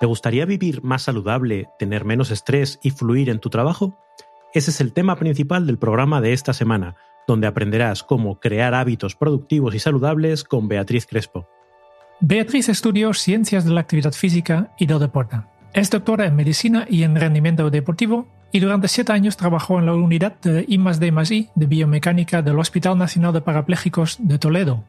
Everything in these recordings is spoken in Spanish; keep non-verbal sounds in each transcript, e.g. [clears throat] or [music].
¿Te gustaría vivir más saludable, tener menos estrés y fluir en tu trabajo? Ese es el tema principal del programa de esta semana, donde aprenderás cómo crear hábitos productivos y saludables con Beatriz Crespo. Beatriz estudió Ciencias de la Actividad Física y del Deporte. Es doctora en Medicina y en Rendimiento Deportivo y durante siete años trabajó en la unidad de I+D+I de Biomecánica del Hospital Nacional de Parapléjicos de Toledo.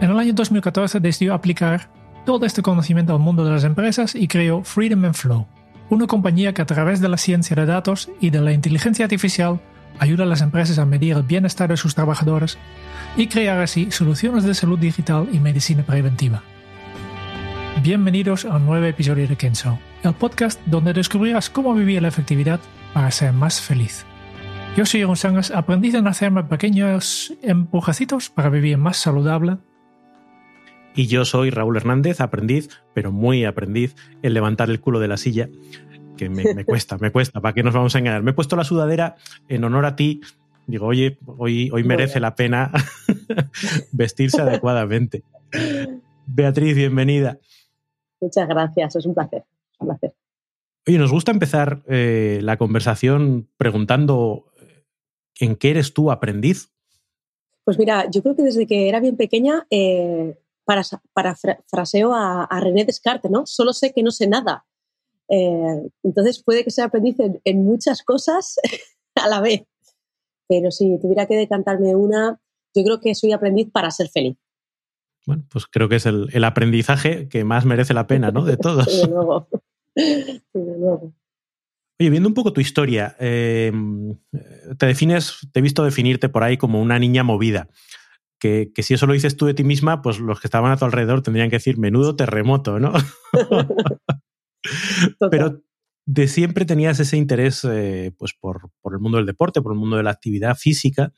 En el año 2014 decidió aplicar todo este conocimiento al mundo de las empresas y creó Freedom and Flow, una compañía que a través de la ciencia de datos y de la inteligencia artificial ayuda a las empresas a medir el bienestar de sus trabajadores y crear así soluciones de salud digital y medicina preventiva. Bienvenidos a un nuevo episodio de Kenzo, el podcast donde descubrirás cómo vivir la efectividad para ser más feliz. Yo soy González, aprendiz en hacerme pequeños empujecitos para vivir más saludable y yo soy Raúl Hernández, aprendiz, pero muy aprendiz en levantar el culo de la silla, que me, cuesta, me cuesta, ¿para qué nos vamos a engañar? Me he puesto la sudadera en honor a ti. Digo, oye, hoy, hoy merece la pena [laughs] vestirse adecuadamente. Beatriz, bienvenida. Muchas gracias, es un placer. un placer. Oye, nos gusta empezar eh, la conversación preguntando eh, ¿en qué eres tú aprendiz? Pues mira, yo creo que desde que era bien pequeña eh, para, parafraseo a, a, René Descartes, ¿no? Solo sé que no sé nada. Eh, entonces puede que sea aprendiz en, muchas cosas [laughs] a la vez. Pero si tuviera que decantarme una, yo creo que soy aprendiz para ser feliz. Bueno, pues creo que es el, aprendizaje que más merece la pena, ¿no? De [laughs] todos. de nuevo. de nuevo. Oye, viendo un poco tu historia, eh, te defines, te he visto definirte por ahí como una niña movida que, si eso lo dices tú de ti misma, pues los que estaban a tu alrededor tendrían que decir menudo terremoto, ¿no? [laughs] Pero de siempre tenías ese interés eh, pues por, el mundo del deporte, por el mundo de la actividad física.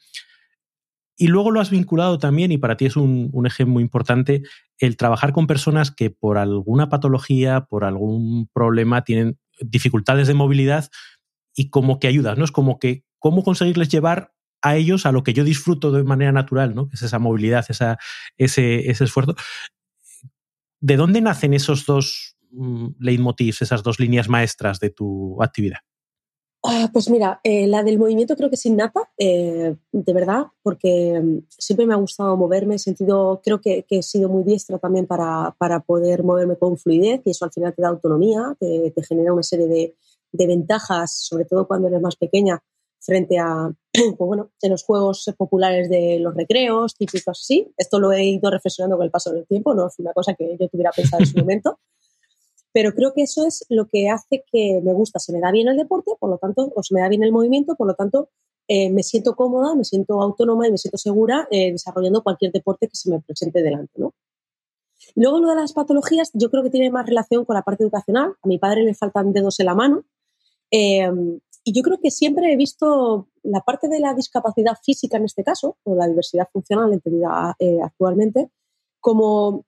Y luego lo has vinculado también, y para ti es un, un eje muy importante, el trabajar con personas que por alguna patología, por algún problema, tienen dificultades de movilidad y como que ayudas, ¿no? Es como que cómo conseguirles llevar a ellos a lo que yo disfruto de manera natural, ¿no? que es esa movilidad, esa, ese, ese esfuerzo. ¿De dónde nacen esos dos mm, leitmotivs, esas dos líneas maestras de tu actividad? Ah, pues mira, eh, la del movimiento creo que es innata, eh, de verdad, porque mm, siempre me ha gustado moverme, he sentido, creo que, he sido muy diestra también para, para, poder moverme con fluidez y eso al final te da autonomía, te, te genera una serie de, de, ventajas, sobre todo cuando eres más pequeña, frente a, [clears throat] pues bueno, en los juegos populares de los recreos, típicos así. Esto lo he ido reflexionando con el paso del tiempo, no es una cosa que yo tuviera pensado en su [laughs] momento. Pero creo que eso es lo que hace que me gusta. Se me da bien el deporte, por lo tanto, o se me da bien el movimiento, por lo tanto, eh, me siento cómoda, me siento autónoma y me siento segura eh, desarrollando cualquier deporte que se me presente delante, ¿no? Luego lo de las patologías, yo creo que tiene más relación con la parte educacional. A mi padre le faltan dedos en la mano. Eh, y yo creo que siempre he visto la parte de la discapacidad física en este caso, o la diversidad funcional entendida eh, actualmente, como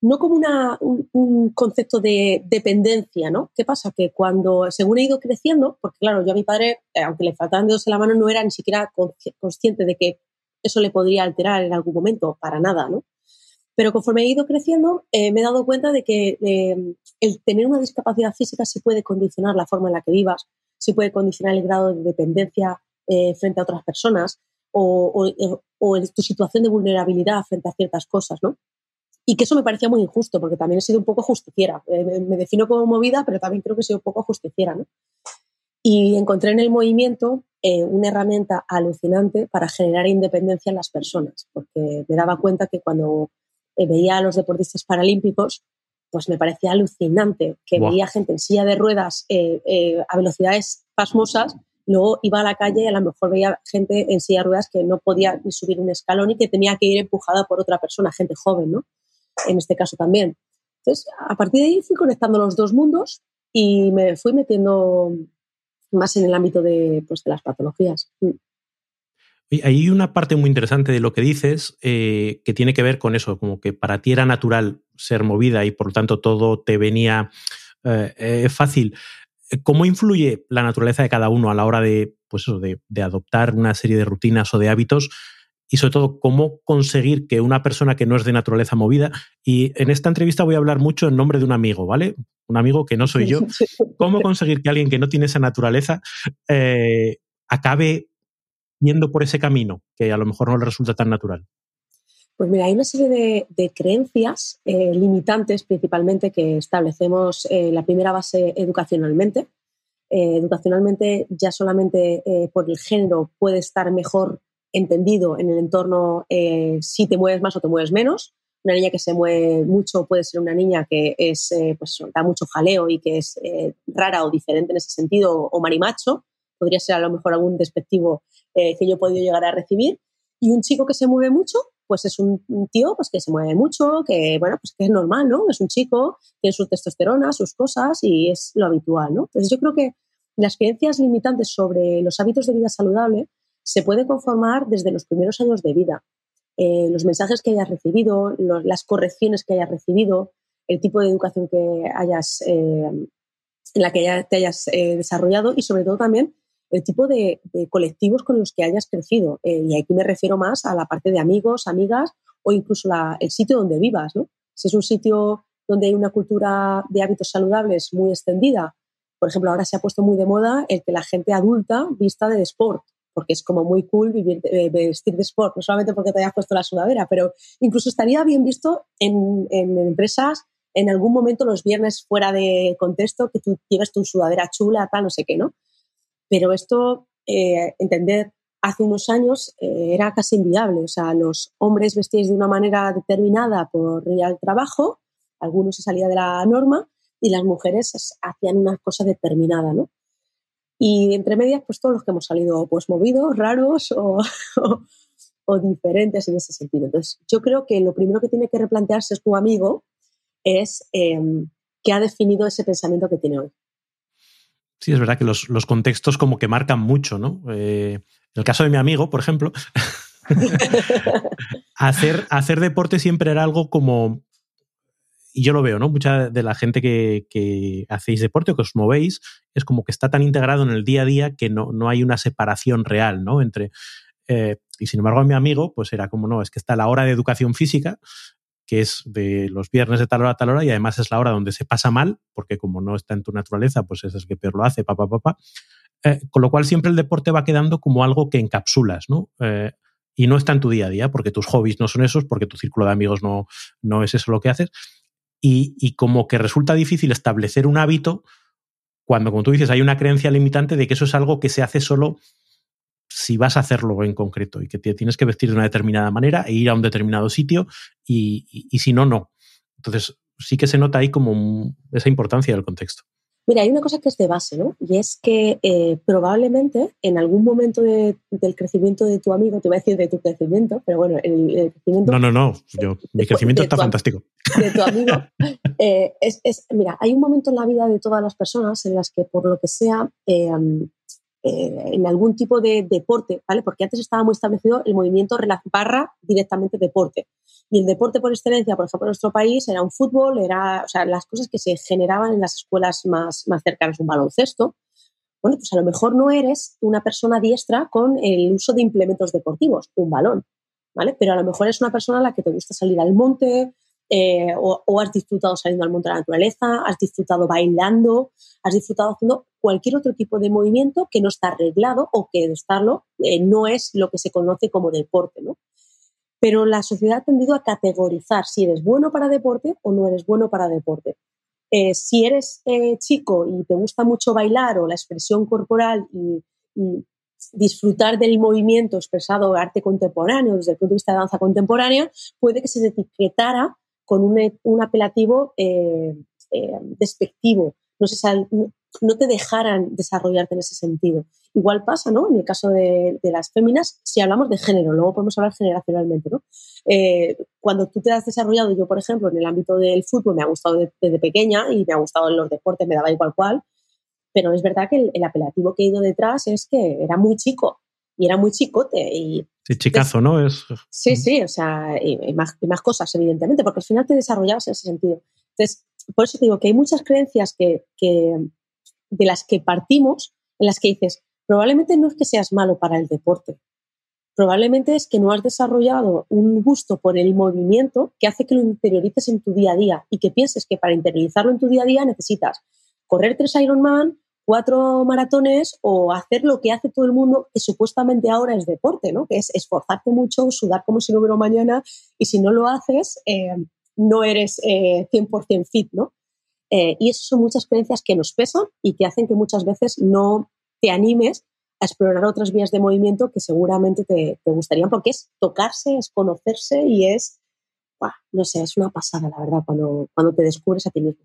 no como una, un, concepto de dependencia, ¿no? ¿Qué pasa? Que cuando, según he ido creciendo, porque claro, yo a mi padre, eh, aunque le faltaban dedos en la mano, no era ni siquiera consciente de que eso le podría alterar en algún momento, para nada, ¿no? Pero conforme he ido creciendo, eh, me he dado cuenta de que el tener una discapacidad física sí puede condicionar la forma en la que vivas, sí puede condicionar el grado de dependencia eh, frente a otras personas o, o, tu situación de vulnerabilidad frente a ciertas cosas, ¿no? Y que eso me parecía muy injusto, porque también he sido un poco justiciera. Eh, me, defino como movida, pero también creo que he sido un poco justiciera, ¿no? Y encontré en el movimiento eh, una herramienta alucinante para generar independencia en las personas, porque me daba cuenta que cuando veía a los deportistas paralímpicos, pues me parecía alucinante que veía gente en silla de ruedas eh, eh, a velocidades pasmosas, luego iba a la calle y a lo mejor veía gente en silla de ruedas que no podía ni subir un escalón y que tenía que ir empujada por otra persona, gente joven, ¿no? En este caso también. Entonces, a partir de ahí fui conectando los dos mundos y me fui metiendo más en el ámbito de, pues, de las patologías. Hay una parte muy interesante de lo que dices eh, que tiene que ver con eso, como que para ti era natural ser movida y por lo tanto todo te venía eh, eh, fácil. ¿Cómo influye la naturaleza de cada uno a la hora de, pues de, de, adoptar una serie de rutinas o de hábitos? Y sobre todo, cómo conseguir que una persona que no es de naturaleza movida, y en esta entrevista voy a hablar mucho en nombre de un amigo, ¿vale? Un amigo que no soy yo. [laughs] ¿Cómo conseguir que alguien que no tiene esa naturaleza acabe yendo por ese camino que a lo mejor no le resulta tan natural? Pues mira, hay una serie de, creencias eh, limitantes principalmente que establecemos eh, la primera base educacionalmente. Eh, educacionalmente ya solamente por el género puede estar mejor entendido en el entorno si te mueves más o te mueves menos. Una niña que se mueve mucho puede ser una niña que es, pues, da mucho jaleo y que es rara o diferente en ese sentido o marimacho. Podría ser a lo mejor algún despectivo eh, que yo he podido llegar a recibir. Y un chico que se mueve mucho, pues es un, tío pues que se mueve mucho, que bueno, pues que es normal, ¿no? Es un chico, tiene su testosterona, sus cosas y es lo habitual, ¿no? Entonces yo creo que las creencias limitantes sobre los hábitos de vida saludable se pueden conformar desde los primeros años de vida. Eh, los mensajes que hayas recibido, las correcciones que hayas recibido, el tipo de educación que hayas, eh, en la que te hayas desarrollado y sobre todo también el tipo de, colectivos con los que hayas crecido. Eh, y aquí me refiero más a la parte de amigos, amigas o incluso el sitio donde vivas. ¿no? Si es un sitio donde hay una cultura de hábitos saludables muy extendida, por ejemplo, ahora se ha puesto muy de moda el que la gente adulta vista de sport, porque es como muy cool vivir, eh, vestir de sport, no solamente porque te hayas puesto la sudadera, pero incluso estaría bien visto en, en empresas en algún momento los viernes fuera de contexto que tú lleves tu sudadera chula, tal, no sé qué, ¿no? Pero esto, eh, entender, hace unos años eh, era casi inviable. O sea, los hombres vestíais de una manera determinada por ir trabajo, algunos se salía de la norma, y las mujeres hacían una cosa determinada, ¿no? Y entre medias, pues todos los que hemos salido pues movidos, raros [laughs] o, o, diferentes en ese sentido. Entonces, yo creo que lo primero que tiene que replantearse es tu amigo es eh, qué ha definido ese pensamiento que tiene hoy. Sí, es verdad que los, contextos como que marcan mucho, ¿no? Eh, en el caso de mi amigo, por ejemplo, [laughs] hacer, hacer deporte siempre era algo como, y yo lo veo, ¿no? Mucha de la gente que, hacéis deporte o que os movéis es como que está tan integrado en el día a día que no, no hay una separación real, ¿no? Entre, eh, y sin embargo, a mi amigo, pues era como, no, es que está la hora de educación física que es de los viernes de tal hora a tal hora y además es la hora donde se pasa mal, porque como no está en tu naturaleza, pues es el que peor lo hace, papá, papá. Eh, con lo cual siempre el deporte va quedando como algo que encapsulas, ¿no? Eh, y no está en tu día a día, porque tus hobbies no son esos, porque tu círculo de amigos no, no es eso lo que haces. Y, y como que resulta difícil establecer un hábito cuando, como tú dices, hay una creencia limitante de que eso es algo que se hace solo si vas a hacerlo en concreto y que te tienes que vestir de una determinada manera e ir a un determinado sitio y, si no, no. Entonces, sí que se nota ahí como esa importancia del contexto. Mira, hay una cosa que es de base, ¿no? Y es que eh, probablemente en algún momento del crecimiento de tu amigo, te voy a decir de tu crecimiento, pero bueno, el, crecimiento... No, no, no, Yo, mi crecimiento está fantástico. De tu [laughs] amigo. Eh, es, mira, hay un momento en la vida de todas las personas en las que por lo que sea eh, eh, en algún tipo de deporte, ¿vale? Porque antes estaba muy establecido el movimiento barra directamente deporte. Y el deporte por excelencia, por ejemplo, en nuestro país era un fútbol, era, o sea, las cosas que se generaban en las escuelas más, más cercanas, un baloncesto. Bueno, pues a lo mejor no eres una persona diestra con el uso de implementos deportivos, un balón, ¿vale? Pero a lo mejor es una persona a la que te gusta salir al monte, eh, o, has disfrutado saliendo al monte de la naturaleza, has disfrutado bailando, has disfrutado haciendo cualquier otro tipo de movimiento que no está arreglado o que de estarlo eh, no es lo que se conoce como deporte, ¿no? Pero la sociedad ha tendido a categorizar si eres bueno para deporte o no eres bueno para deporte. Eh, si eres chico y te gusta mucho bailar o la expresión corporal y, y disfrutar del movimiento expresado arte contemporáneo desde el punto de vista de danza contemporánea, puede que se etiquetara con un, apelativo eh, eh, despectivo, no, no te dejaran desarrollarte en ese sentido. Igual pasa, ¿no? En el caso de, las féminas, si hablamos de género, luego podemos hablar generacionalmente, ¿no? Eh, cuando tú te has desarrollado, yo, por ejemplo, en el ámbito del fútbol me ha gustado desde pequeña y me ha gustado en los deportes, me daba igual cual, pero es verdad que el, apelativo que he ido detrás es que era muy chico y era muy chicote. Y, sí, chicazo, ¿no? Es... Sí, sí, o sea, y, más, más cosas, evidentemente, porque al final te desarrollabas en ese sentido. Entonces, por eso te digo que hay muchas creencias que, que, de las que partimos, en las que dices, probablemente no es que seas malo para el deporte, probablemente es que no has desarrollado un gusto por el movimiento que hace que lo interiorices en tu día a día y que pienses que para interiorizarlo en tu día a día necesitas correr tres Ironman, cuatro maratones o hacer lo que hace todo el mundo, que supuestamente ahora es deporte, ¿no? Que es esforzarte mucho, sudar como si no hubiera mañana y si no lo haces, eh, no eres 100% eh, fit, ¿no? Eh, y esas son muchas creencias que nos pesan y que hacen que muchas veces no te animes a explorar otras vías de movimiento que seguramente te, gustarían, porque es tocarse, es conocerse y es, no sé, es una pasada, la verdad, cuando, cuando te descubres a ti mismo.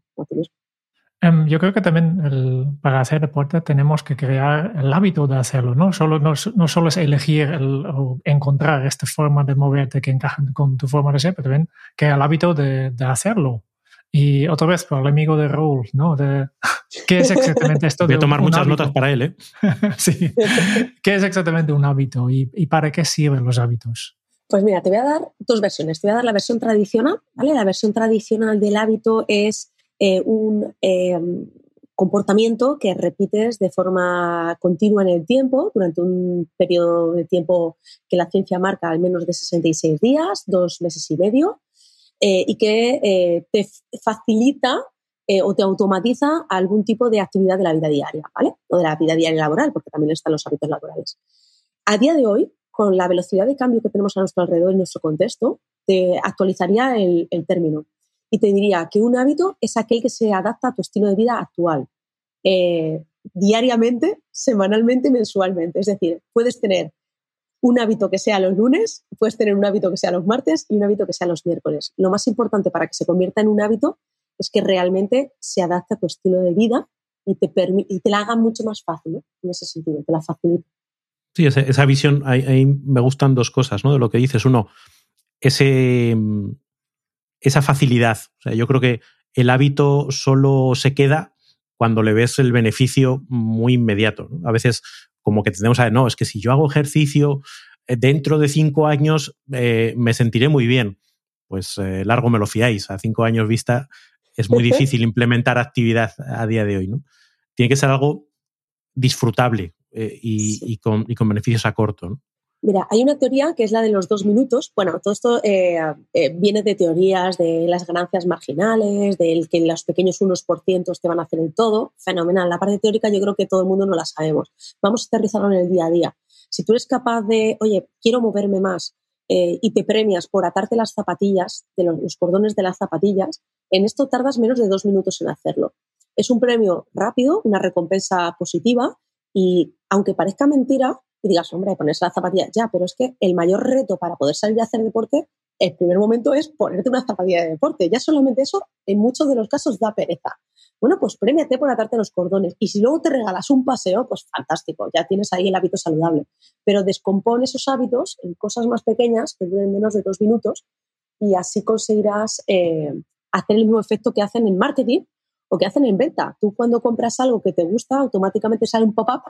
Em, yo creo que también para hacer deporte tenemos que crear el hábito de hacerlo, ¿no? Solo, no, solo es elegir o encontrar esta forma de moverte que encaja con tu forma de ser, pero también que el hábito de, de hacerlo. Y otra vez, por el amigo de Raúl, ¿no? De, [laughs] ¿Qué es exactamente esto? [laughs] Voy a tomar muchas notas para él, ¿eh? [laughs] sí. ¿Qué es exactamente un hábito y, para qué sirven los hábitos? Pues mira, te voy a dar dos versiones. Te voy a dar la versión tradicional, ¿vale? La versión tradicional del hábito es eh, un eh, comportamiento que repites de forma continua en el tiempo, durante un periodo de tiempo que la ciencia marca al menos de 66 días, dos meses y medio, eh, y que eh, te facilita o te automatiza algún tipo de actividad de la vida diaria, ¿vale? O de la vida diaria laboral, porque también están los hábitos laborales. A día de hoy, con la velocidad de cambio que tenemos a nuestro alrededor en nuestro contexto, te actualizaría el, término y te diría que un hábito es aquel que se adapta a tu estilo de vida actual, diariamente, semanalmente, mensualmente. Es decir, puedes tener un hábito que sea los lunes, puedes tener un hábito que sea los martes y un hábito que sea los miércoles. Lo más importante para que se convierta en un hábito es que realmente se adapte a tu estilo de vida y te, y te la haga mucho más fácil, en ese sentido, te la facilita. Sí, esa, visión, ahí, me gustan dos cosas, ¿no? De lo que dices. Uno, ese, esa facilidad. O sea, yo creo que el hábito solo se queda cuando le ves el beneficio muy inmediato. A veces como que tenemos a no, es que si yo hago ejercicio eh, dentro de cinco años eh, me sentiré muy bien. Pues eh, largo me lo fiáis, a cinco años vista es muy [laughs] difícil implementar actividad a día de hoy, ¿no? Tiene que ser algo disfrutable y, con, beneficios a corto, ¿no? Mira, hay una teoría que es la de los dos minutos. Bueno, todo esto viene de teorías de las ganancias marginales, del que los pequeños unos por cientos te van a hacer el todo. Fenomenal. La parte teórica yo creo que todo el mundo no la sabemos. Vamos a aterrizarlo en el día a día. Si tú eres capaz de, oye, quiero moverme más eh, y te premias por atarte las zapatillas, de los, cordones de las zapatillas, en esto tardas menos de dos minutos en hacerlo. Es un premio rápido, una recompensa positiva y aunque parezca mentira, y digas, hombre, ponerse las zapatillas, ya, pero es que el mayor reto para poder salir a hacer deporte, el primer momento es ponerte una zapatilla de deporte. Ya solamente eso, en muchos de los casos, da pereza. Bueno, pues premiate por atarte los cordones. Y si luego te regalas un paseo, pues fantástico, ya tienes ahí el hábito saludable. Pero descompone esos hábitos en cosas más pequeñas que duren menos de dos minutos y así conseguirás eh, hacer el mismo efecto que hacen en marketing o que hacen en venta. Tú cuando compras algo que te gusta, automáticamente sale un pop-up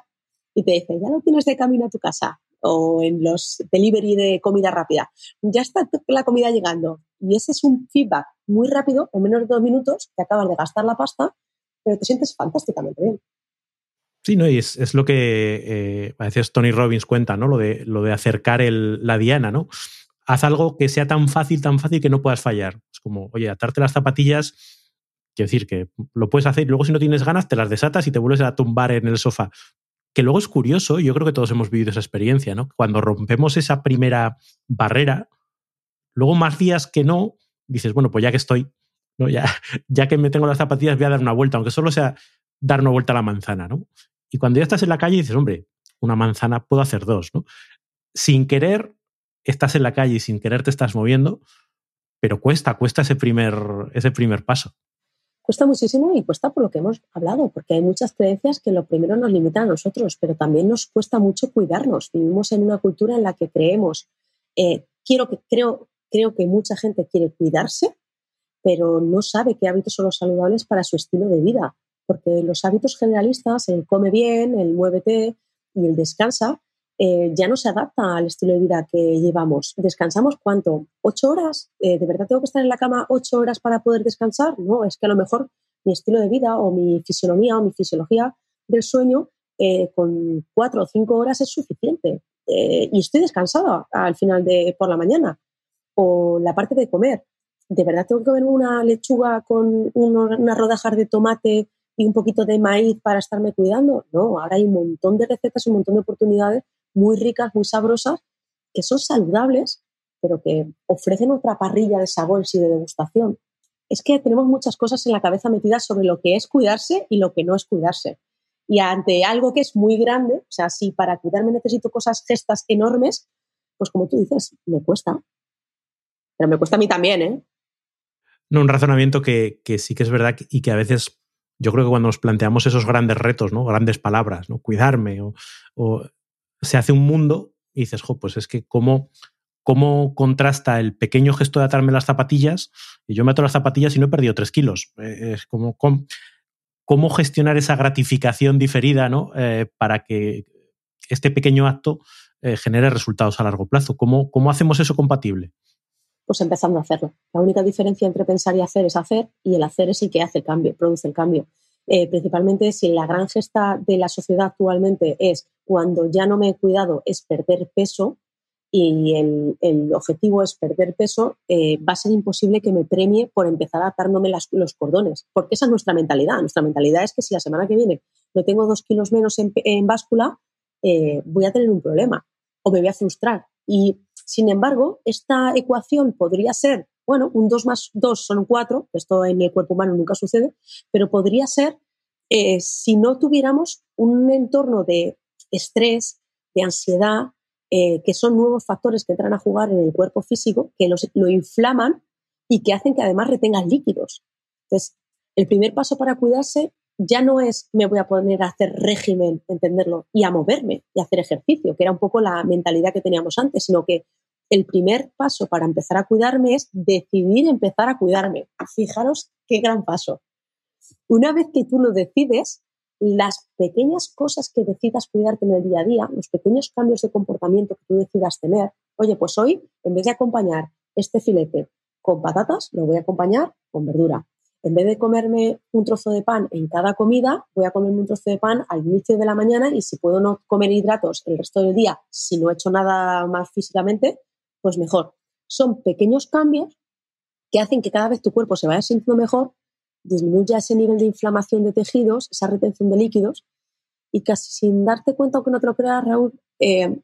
y te dice, ya lo tienes de camino a tu casa o en los delivery de comida rápida. Ya está la comida llegando. Y ese es un feedback muy rápido, en menos de dos minutos, te acabas de gastar la pasta, pero te sientes fantásticamente bien. Sí, ¿no? Y es, lo que eh, a veces Tony Robbins cuenta, ¿no? Lo de, lo de acercar el, la diana, ¿no? Haz algo que sea tan fácil, tan fácil que no puedas fallar. Es como, oye, atarte las zapatillas, quiero decir que lo puedes hacer y luego si no tienes ganas te las desatas y te vuelves a tumbar en el sofá que luego es curioso, yo creo que todos hemos vivido esa experiencia, ¿no? Cuando rompemos esa primera barrera, luego más días que no, dices, bueno, pues ya que estoy, ya, [laughs] ya que me tengo las zapatillas, voy a dar una vuelta, aunque solo sea dar una vuelta a la manzana, ¿no? Y cuando ya estás en la calle dices, hombre, una manzana puedo hacer dos, ¿no? Sin querer, estás en la calle y sin querer te estás moviendo, pero cuesta, cuesta ese primer, ese primer paso. Cuesta muchísimo y cuesta por lo que hemos hablado, porque hay muchas creencias que lo primero nos limitan a nosotros, pero también nos cuesta mucho cuidarnos. Vivimos en una cultura en la que creemos, eh, quiero que, creo, creo que mucha gente quiere cuidarse, pero no sabe qué hábitos son los saludables para su estilo de vida, porque los hábitos generalistas, el come bien, el muévete y el descansa, eh, ya no se adapta al estilo de vida que llevamos. ¿Descansamos cuánto? ¿Ocho horas? Eh, ¿De verdad tengo que estar en la cama ocho horas para poder descansar? No, es que a lo mejor mi estilo de vida o mi fisionomía o mi fisiología del sueño eh, con cuatro o cinco horas es suficiente. y estoy descansada al final de por la mañana. O la parte de comer. ¿De verdad tengo que comer una lechuga con una rodajas de tomate y un poquito de maíz para estarme cuidando? No, ahora hay un montón de recetas un montón de oportunidades muy ricas, muy sabrosas, que son saludables, pero que ofrecen otra parrilla de sabores y de degustación. Es que tenemos muchas cosas en la cabeza metidas sobre lo que es cuidarse y lo que no es cuidarse. Y ante algo que es muy grande, o sea, si para cuidarme necesito cosas, gestas enormes, pues como tú dices, me cuesta. Pero me cuesta a mí también, ¿eh? No, un razonamiento que, sí que es verdad y que a veces yo creo que cuando nos planteamos esos grandes retos, ¿no? Grandes palabras, ¿no? Cuidarme o se hace un mundo y dices, pues es que cómo, cómo contrasta el pequeño gesto de atarme las zapatillas y yo me ato las zapatillas y no he perdido tres kilos. Eh, es como, cómo, gestionar esa gratificación diferida ¿no? Eh, para que este pequeño acto eh, genere resultados a largo plazo. ¿Cómo, ¿Cómo hacemos eso compatible? Pues empezando a hacerlo. La única diferencia entre pensar y hacer es hacer y el hacer es el que hace el cambio, produce el cambio. Principalmente si la gran gesta de la sociedad actualmente es cuando ya no me he cuidado es perder peso y el, objetivo es perder peso, eh, va a ser imposible que me premie por empezar atándome las, los cordones, porque esa es nuestra mentalidad. Nuestra mentalidad es que si la semana que viene no tengo dos kilos menos en, báscula, eh, voy a tener un problema o me voy a frustrar. Y sin embargo, esta ecuación podría ser bueno, un 2 más 2 son 4, esto en el cuerpo humano nunca sucede, pero podría ser eh, si no tuviéramos un entorno de estrés, de ansiedad, eh, que son nuevos factores que entran a jugar en el cuerpo físico, que lo inflaman y que hacen que además retengan líquidos. Entonces, el primer paso para cuidarse ya no es me voy a poner a hacer régimen, entenderlo, y a moverme y a hacer ejercicio, que era un poco la mentalidad que teníamos antes, sino que el primer paso para empezar a cuidarme es decidir empezar a cuidarme. Fijaros qué gran paso. Una vez que tú lo decides, las pequeñas cosas que decidas cuidarte en el día a día, los pequeños cambios de comportamiento que tú decidas tener, oye, pues hoy, en vez de acompañar este filete con patatas, lo voy a acompañar con verdura. En vez de comerme un trozo de pan en cada comida, voy a comerme un trozo de pan al inicio de la mañana y si puedo no comer hidratos el resto del día, si no he hecho nada más físicamente, pues mejor. Son pequeños cambios que hacen que cada vez tu cuerpo se vaya sintiendo mejor, disminuya ese nivel de inflamación de tejidos, esa retención de líquidos, y casi sin darte cuenta, aunque no te lo creas, Raúl, eh,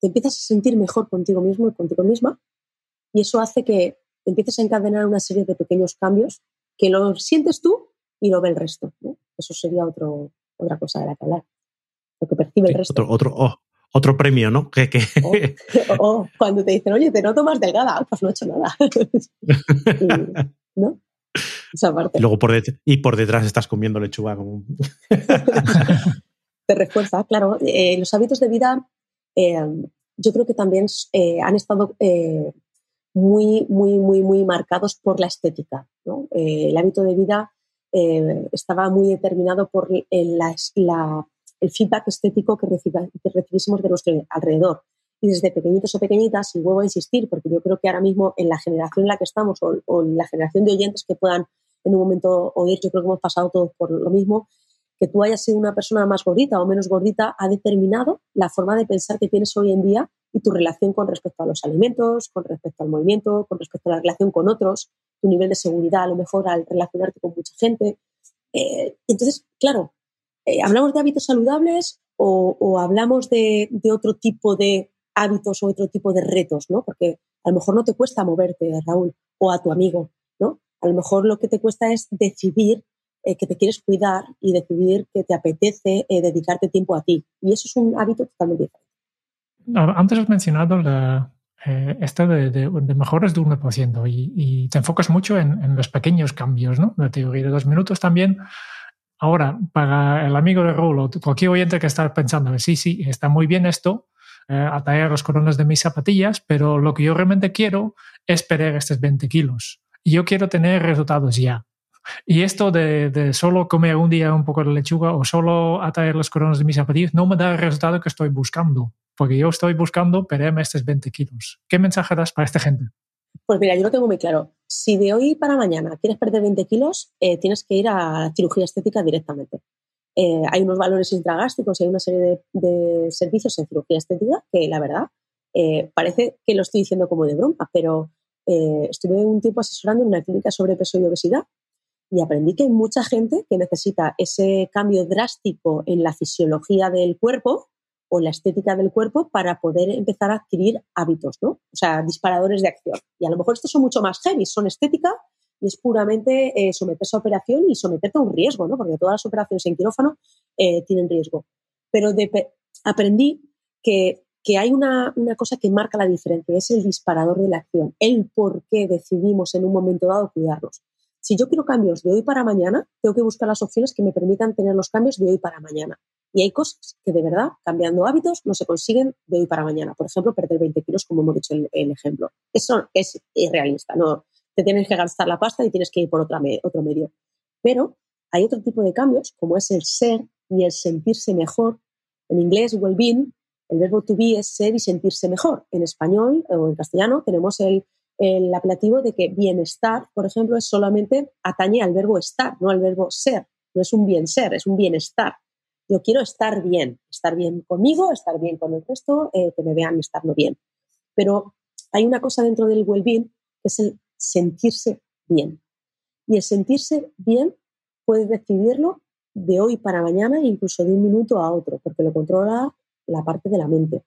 te empiezas a sentir mejor contigo mismo y contigo misma, y eso hace que empieces a encadenar una serie de pequeños cambios que lo sientes tú y lo ve el resto. Eso sería otro, otra cosa de la que hablar. Lo que percibe el resto. Otro, oh, otro premio, ¿no? Que, O, [laughs] cuando te dicen, oye, te noto más delgada, pues no he hecho nada. [laughs] ¿No? Esa parte. Y, luego por detrás, y por detrás estás comiendo lechuga. Como... [laughs] te refuerza, claro. Eh, los hábitos de vida eh, yo creo que también eh, han estado muy, muy, muy, muy marcados por la estética. ¿no? el hábito de vida estaba muy determinado por la, la el feedback estético que, recibimos de nuestro alrededor. Y desde pequeñitos o pequeñitas, y vuelvo a insistir, porque yo creo que ahora mismo en la generación en la que estamos o, en la generación de oyentes que puedan en un momento oír, yo creo que hemos pasado todos por lo mismo, que tú hayas sido una persona más gordita o menos gordita ha determinado la forma de pensar que tienes hoy en día y tu relación con respecto a los alimentos, con respecto al movimiento, con respecto a la relación con otros, tu nivel de seguridad a lo mejor al relacionarte con mucha gente. Eh, entonces, claro, eh, ¿hablamos de hábitos saludables o, hablamos de, otro tipo de hábitos o otro tipo de retos? ¿no? Porque a lo mejor no te cuesta moverte, Raúl, o a tu amigo. ¿no? A lo mejor lo que te cuesta es decidir eh, que te quieres cuidar y decidir que te apetece eh, dedicarte tiempo a ti. Y eso es un hábito totalmente diferente. Antes has mencionado la, eh, esto de, de, de, mejores de 1% y, y te enfocas mucho en, los pequeños cambios, ¿no? La teoría de dos minutos también. Ahora, para el amigo de Rolo, cualquier oyente que está pensando, sí, sí, está muy bien esto, eh, los coronas de mis zapatillas, pero lo que yo realmente quiero es perder estos 20 kilos. Y yo quiero tener resultados ya. Y esto de, de, solo comer un día un poco de lechuga o solo atraer los coronas de mis zapatillas no me da el resultado que estoy buscando porque yo estoy buscando perderme estos 20 kilos. ¿Qué mensaje das para esta gente? Pues mira, yo lo tengo muy claro. Si de hoy para mañana quieres perder 20 kilos, eh, tienes que ir a cirugía estética directamente. Eh, hay unos valores intragástricos y hay una serie de, de, servicios en cirugía estética que, la verdad, eh, parece que lo estoy diciendo como de broma, pero eh, estuve un tiempo asesorando en una clínica sobre peso y obesidad y aprendí que hay mucha gente que necesita ese cambio drástico en la fisiología del cuerpo o la estética del cuerpo para poder empezar a adquirir hábitos, ¿no? O sea, disparadores de acción. Y a lo mejor estos son mucho más heavy, son estética y es puramente eh, someterse a operación y someterte a un riesgo, ¿no? Porque todas las operaciones en quirófano eh, tienen riesgo. Pero aprendí que, que hay una, una, cosa que marca la diferencia, es el disparador de la acción, el por qué decidimos en un momento dado cuidarnos. Si yo quiero cambios de hoy para mañana, tengo que buscar las opciones que me permitan tener los cambios de hoy para mañana. Y hay cosas que de verdad, cambiando hábitos, no se consiguen de hoy para mañana. Por ejemplo, perder 20 kilos, como hemos dicho el, el ejemplo. Eso es irrealista. No, te tienes que gastar la pasta y tienes que ir por otro medio. Pero hay otro tipo de cambios, como es el ser y el sentirse mejor. En inglés, well-being, el verbo to be es ser y sentirse mejor. En español o en castellano tenemos el, el apelativo de que bienestar, por ejemplo, es solamente atañe al verbo estar, no al verbo ser. No es un bien ser, es un bienestar. Yo quiero estar bien, estar bien conmigo, estar bien con el resto, eh, que me vean estarlo bien. Pero hay una cosa dentro del well-being que es el sentirse bien. Y el sentirse bien puedes decidirlo de hoy para mañana, incluso de un minuto a otro, porque lo controla la parte de la mente.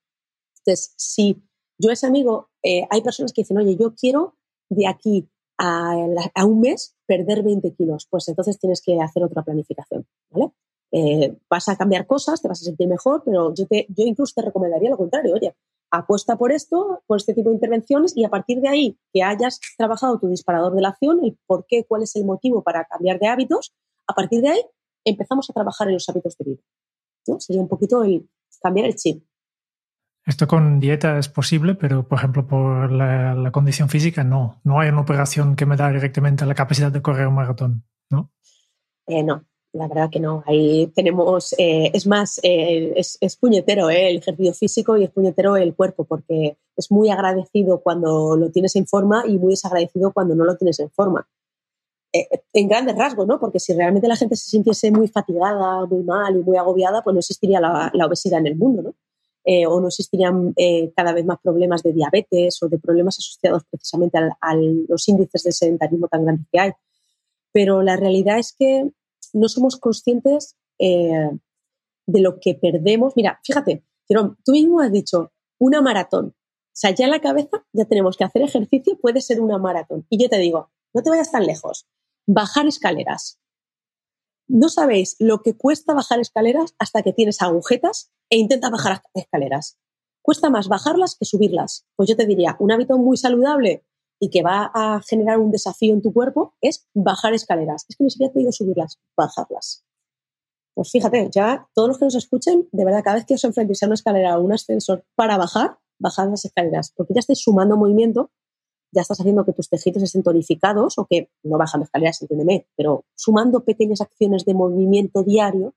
Entonces, si yo ese amigo, eh, hay personas que dicen, oye, yo quiero de aquí a, a, un mes perder 20 kilos, pues entonces tienes que hacer otra planificación, ¿vale? Eh, vas a cambiar cosas, te vas a sentir mejor, pero yo, te, yo incluso te recomendaría lo contrario, oye, apuesta por esto, por este tipo de intervenciones y a partir de ahí que hayas trabajado tu disparador de la acción, el por qué, cuál es el motivo para cambiar de hábitos, a partir de ahí empezamos a trabajar en los hábitos de vida. ¿no? Sería un poquito el cambiar el chip. Esto con dieta es posible, pero por ejemplo por la, la, condición física no. No hay una operación que me da directamente la capacidad de correr un maratón, ¿no? Eh, no, la verdad que no. Ahí tenemos, eh, es más, eh, es, puñetero eh, el ejercicio físico y es puñetero el cuerpo, porque es muy agradecido cuando lo tienes en forma y muy desagradecido cuando no lo tienes en forma. En grandes rasgos, ¿no? Porque si realmente la gente se sintiese muy fatigada, muy mal y muy agobiada, pues no existiría la, la obesidad en el mundo, ¿no? O no existirían cada vez más problemas de diabetes o de problemas asociados precisamente a los índices de sedentarismo tan grandes que hay. Pero la realidad es que no somos conscientes eh, de lo que perdemos. Mira, fíjate, pero tú mismo has dicho una maratón. O sea, ya en la cabeza ya tenemos que hacer ejercicio, puede ser una maratón. Y yo te digo, no te vayas tan lejos. Bajar escaleras. No sabéis lo que cuesta bajar escaleras hasta que tienes agujetas e intenta bajar escaleras. Cuesta más bajarlas que subirlas. Pues yo te diría, un hábito muy saludable y que va a generar un desafío en tu cuerpo es bajar escaleras. Es que ni siquiera te digo subirlas, bajarlas. Pues fíjate, ya todos los que nos escuchen, de verdad, cada vez que os enfrentéis a una escalera o un ascensor para bajar, bajad las escaleras, porque ya estáis sumando movimiento, ya estás haciendo que tus tejidos estén tonificados o que no bajan escaleras, entiéndeme, pero sumando pequeñas acciones de movimiento diario,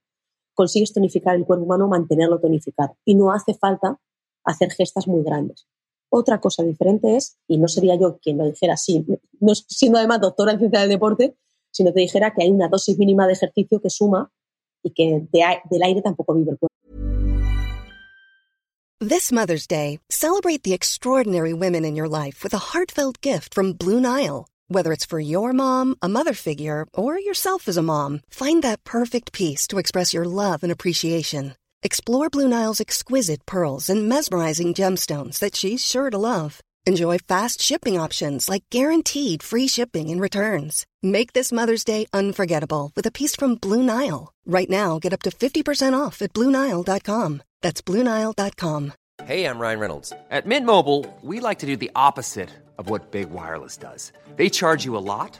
consigues tonificar el cuerpo humano, mantenerlo tonificado. Y no hace falta hacer gestas muy grandes. Otra cosa diferente es, y no sería yo quien lo dijera así, no siendo además doctora en ciencia del deporte, sino te dijera que hay una dosis mínima de ejercicio que suma y que de, del aire tampoco vive el cuerpo. This Mother's Day, celebrate the extraordinary women in your life with a heartfelt gift from Blue Nile. Whether it's for your mom, a mother figure, or yourself as a mom, find that perfect piece to express your love and appreciation. Explore Blue Nile's exquisite pearls and mesmerizing gemstones that she's sure to love. Enjoy fast shipping options like guaranteed free shipping and returns. Make this Mother's Day unforgettable with a piece from Blue Nile. Right now, get up to 50% off at BlueNile.com. That's BlueNile.com. Hey, I'm Ryan Reynolds. At Mint Mobile, we like to do the opposite of what Big Wireless does. They charge you a lot,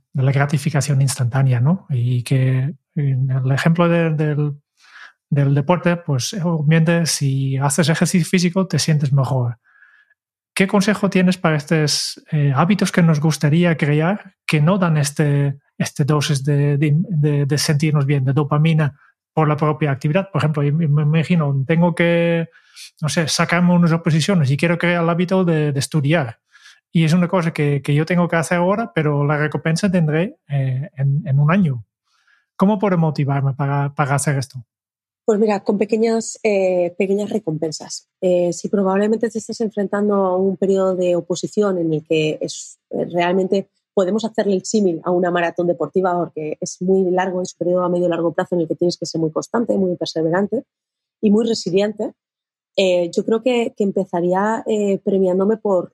de, la gratificación instantánea, ¿no? Y que en el ejemplo de, del, del deporte, pues obviamente si haces ejercicio físico te sientes mejor. ¿Qué consejo tienes para estos eh, hábitos que nos gustaría crear que no dan este, este dosis de, de, de, sentirnos bien, de dopamina por la propia actividad? Por ejemplo, me imagino, tengo que, no sé, sacarme unas oposiciones y quiero crear el hábito de, estudiar. Y es una cosa que, que, yo tengo que hacer ahora, pero la recompensa tendré eh, en, en, un año. ¿Cómo puedo motivarme para, para hacer esto? Pues mira, con pequeñas, eh, pequeñas recompensas. Eh, si probablemente te estés enfrentando a un periodo de oposición en el que es, eh, realmente podemos hacerle el símil a una maratón deportiva porque es muy largo, es un periodo a medio largo plazo en el que tienes que ser muy constante, muy perseverante y muy resiliente, yo creo que, que empezaría premiándome por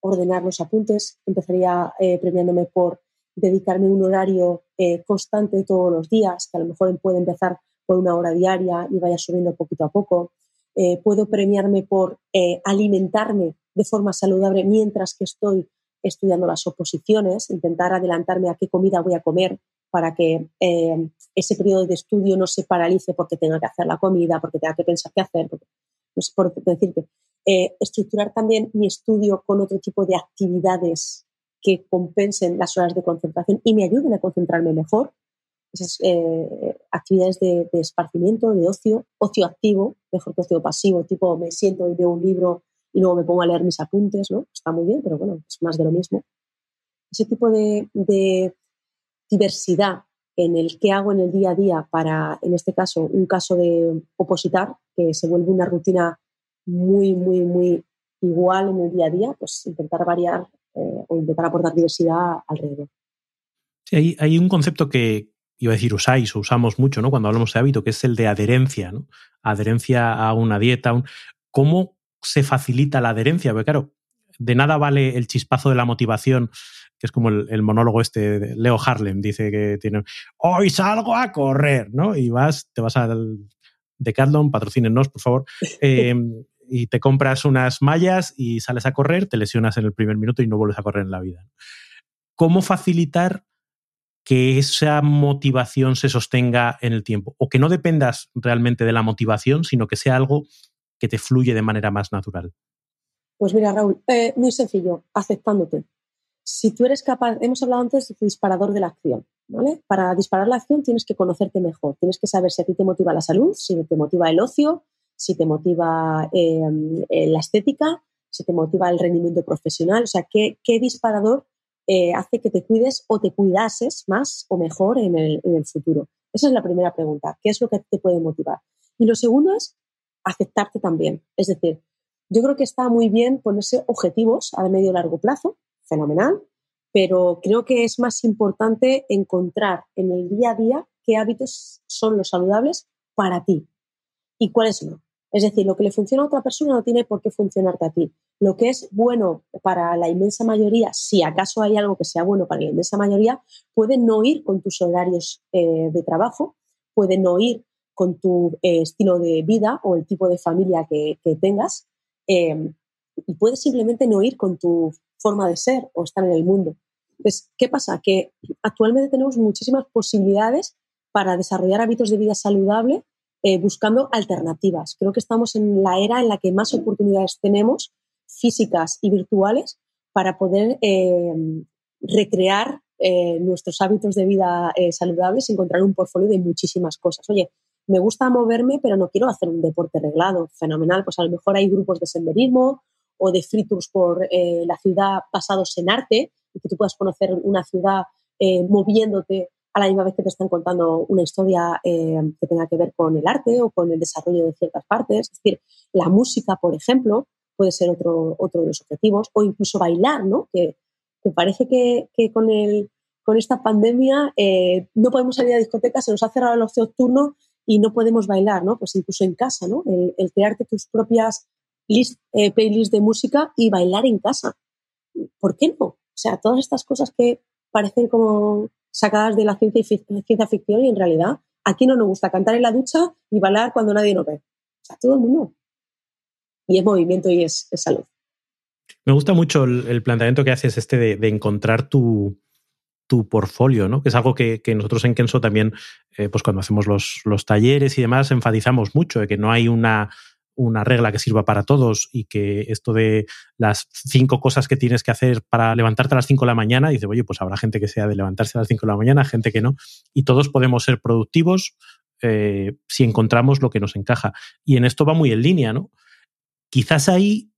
ordenar los apuntes, empezaría premiándome por dedicarme un horario constante todos los días, que a lo mejor puede empezar por una hora diaria y vaya subiendo poquito a poco. Eh, puedo premiarme por eh, alimentarme de forma saludable mientras que estoy estudiando las oposiciones, intentar adelantarme a qué comida voy a comer para que eh, ese periodo de estudio no se paralice porque tenga que hacer la comida, porque tenga que pensar qué hacer. no sé por decirte. Estructurar también mi estudio con otro tipo de actividades que compensen las horas de concentración y me ayuden a concentrarme mejor esas eh, actividades de, esparcimiento, de ocio, ocio activo, mejor que ocio pasivo, tipo me siento y veo un libro y luego me pongo a leer mis apuntes, ¿no? Está muy bien, pero bueno, es más de lo mismo. Ese tipo de, diversidad en el que hago en el día a día para, en este caso, un caso de opositar, que se vuelve una rutina muy, muy, muy igual en el día a día, pues intentar variar eh, o intentar aportar diversidad alrededor. Sí, hay, hay un concepto que, iba a decir usáis o usamos mucho, ¿no? Cuando hablamos de hábito, que es el de adherencia, ¿no? Adherencia a una dieta. Un... ¿Cómo se facilita la adherencia? Porque claro, de nada vale el chispazo de la motivación, que es como el, monólogo este de Leo Harlem, dice que tiene, hoy salgo a correr, ¿no? Y vas, te vas al Decathlon, patrocínenos, por favor, [laughs] eh, y te compras unas mallas y sales a correr, te lesionas en el primer minuto y no vuelves a correr en la vida. ¿Cómo facilitar que esa motivación se sostenga en el tiempo o que no dependas realmente de la motivación, sino que sea algo que te fluye de manera más natural? Pues mira, Raúl, eh, muy sencillo, aceptándote. Si tú eres capaz, hemos hablado antes del disparador de la acción, ¿vale? Para disparar la acción tienes que conocerte mejor, tienes que saber si a ti te motiva la salud, si te motiva el ocio, si te motiva em, eh, la estética, si te motiva el rendimiento profesional, o sea, qué, disparador eh, hace que te cuides o te cuidases más o mejor en el, en el futuro? Esa es la primera pregunta. ¿Qué es lo que te puede motivar? Y lo segundo es aceptarte también. Es decir, yo creo que está muy bien ponerse objetivos a medio y largo plazo, fenomenal, pero creo que es más importante encontrar en el día a día qué hábitos son los saludables para ti y cuáles no. Es decir, lo que le funciona a otra persona no tiene por qué funcionarte a ti. Lo que es bueno para la inmensa mayoría, si acaso hay algo que sea bueno para la inmensa mayoría, puede no ir con tus horarios eh, de trabajo, puede no ir con tu eh, estilo de vida o el tipo de familia que, tengas, eh, y puede simplemente no ir con tu forma de ser o estar en el mundo. Entonces, ¿qué pasa? Que actualmente tenemos muchísimas posibilidades para desarrollar hábitos de vida saludable eh, buscando alternativas. Creo que estamos en la era en la que más oportunidades tenemos, físicas y virtuales, para poder eh, recrear eh, nuestros hábitos de vida saludables y encontrar un portfolio de muchísimas cosas. Oye, me gusta moverme, pero no quiero hacer un deporte reglado. Fenomenal, pues a lo mejor hay grupos de senderismo o de free tours por la ciudad basados en arte y que tú puedas conocer una ciudad moviéndote a la misma vez que te están contando una historia eh, que tenga que ver con el arte o con el desarrollo de ciertas partes. Es decir, la música, por ejemplo, puede ser otro, otro de los objetivos, o incluso bailar, ¿no? Que, parece que, con, el, con esta pandemia eh, no podemos salir a discotecas, se nos ha cerrado el ocio nocturno y no podemos bailar, ¿no? Pues incluso en casa, ¿no? El, crearte tus propias list, eh, playlists de música y bailar en casa. ¿Por qué no? O sea, todas estas cosas que parecen como sacadas de la ciencia, ciencia ficción y en realidad aquí no nos gusta cantar en la ducha y bailar cuando nadie nos ve. O sea, todo el mundo. Y es movimiento y es, salud. Me gusta mucho el, planteamiento que haces este de, encontrar tu, tu portfolio, ¿no? Que es algo que, nosotros en Kenso también, eh, pues cuando hacemos los, los, talleres y demás, enfatizamos mucho, de que no hay una, una regla que sirva para todos y que esto de las cinco cosas que tienes que hacer para levantarte a las cinco de la mañana, dice, oye, pues habrá gente que sea de levantarse a las cinco de la mañana, gente que no, y todos podemos ser productivos eh, si encontramos lo que nos encaja. Y en esto va muy en línea, ¿no? Quizás ahí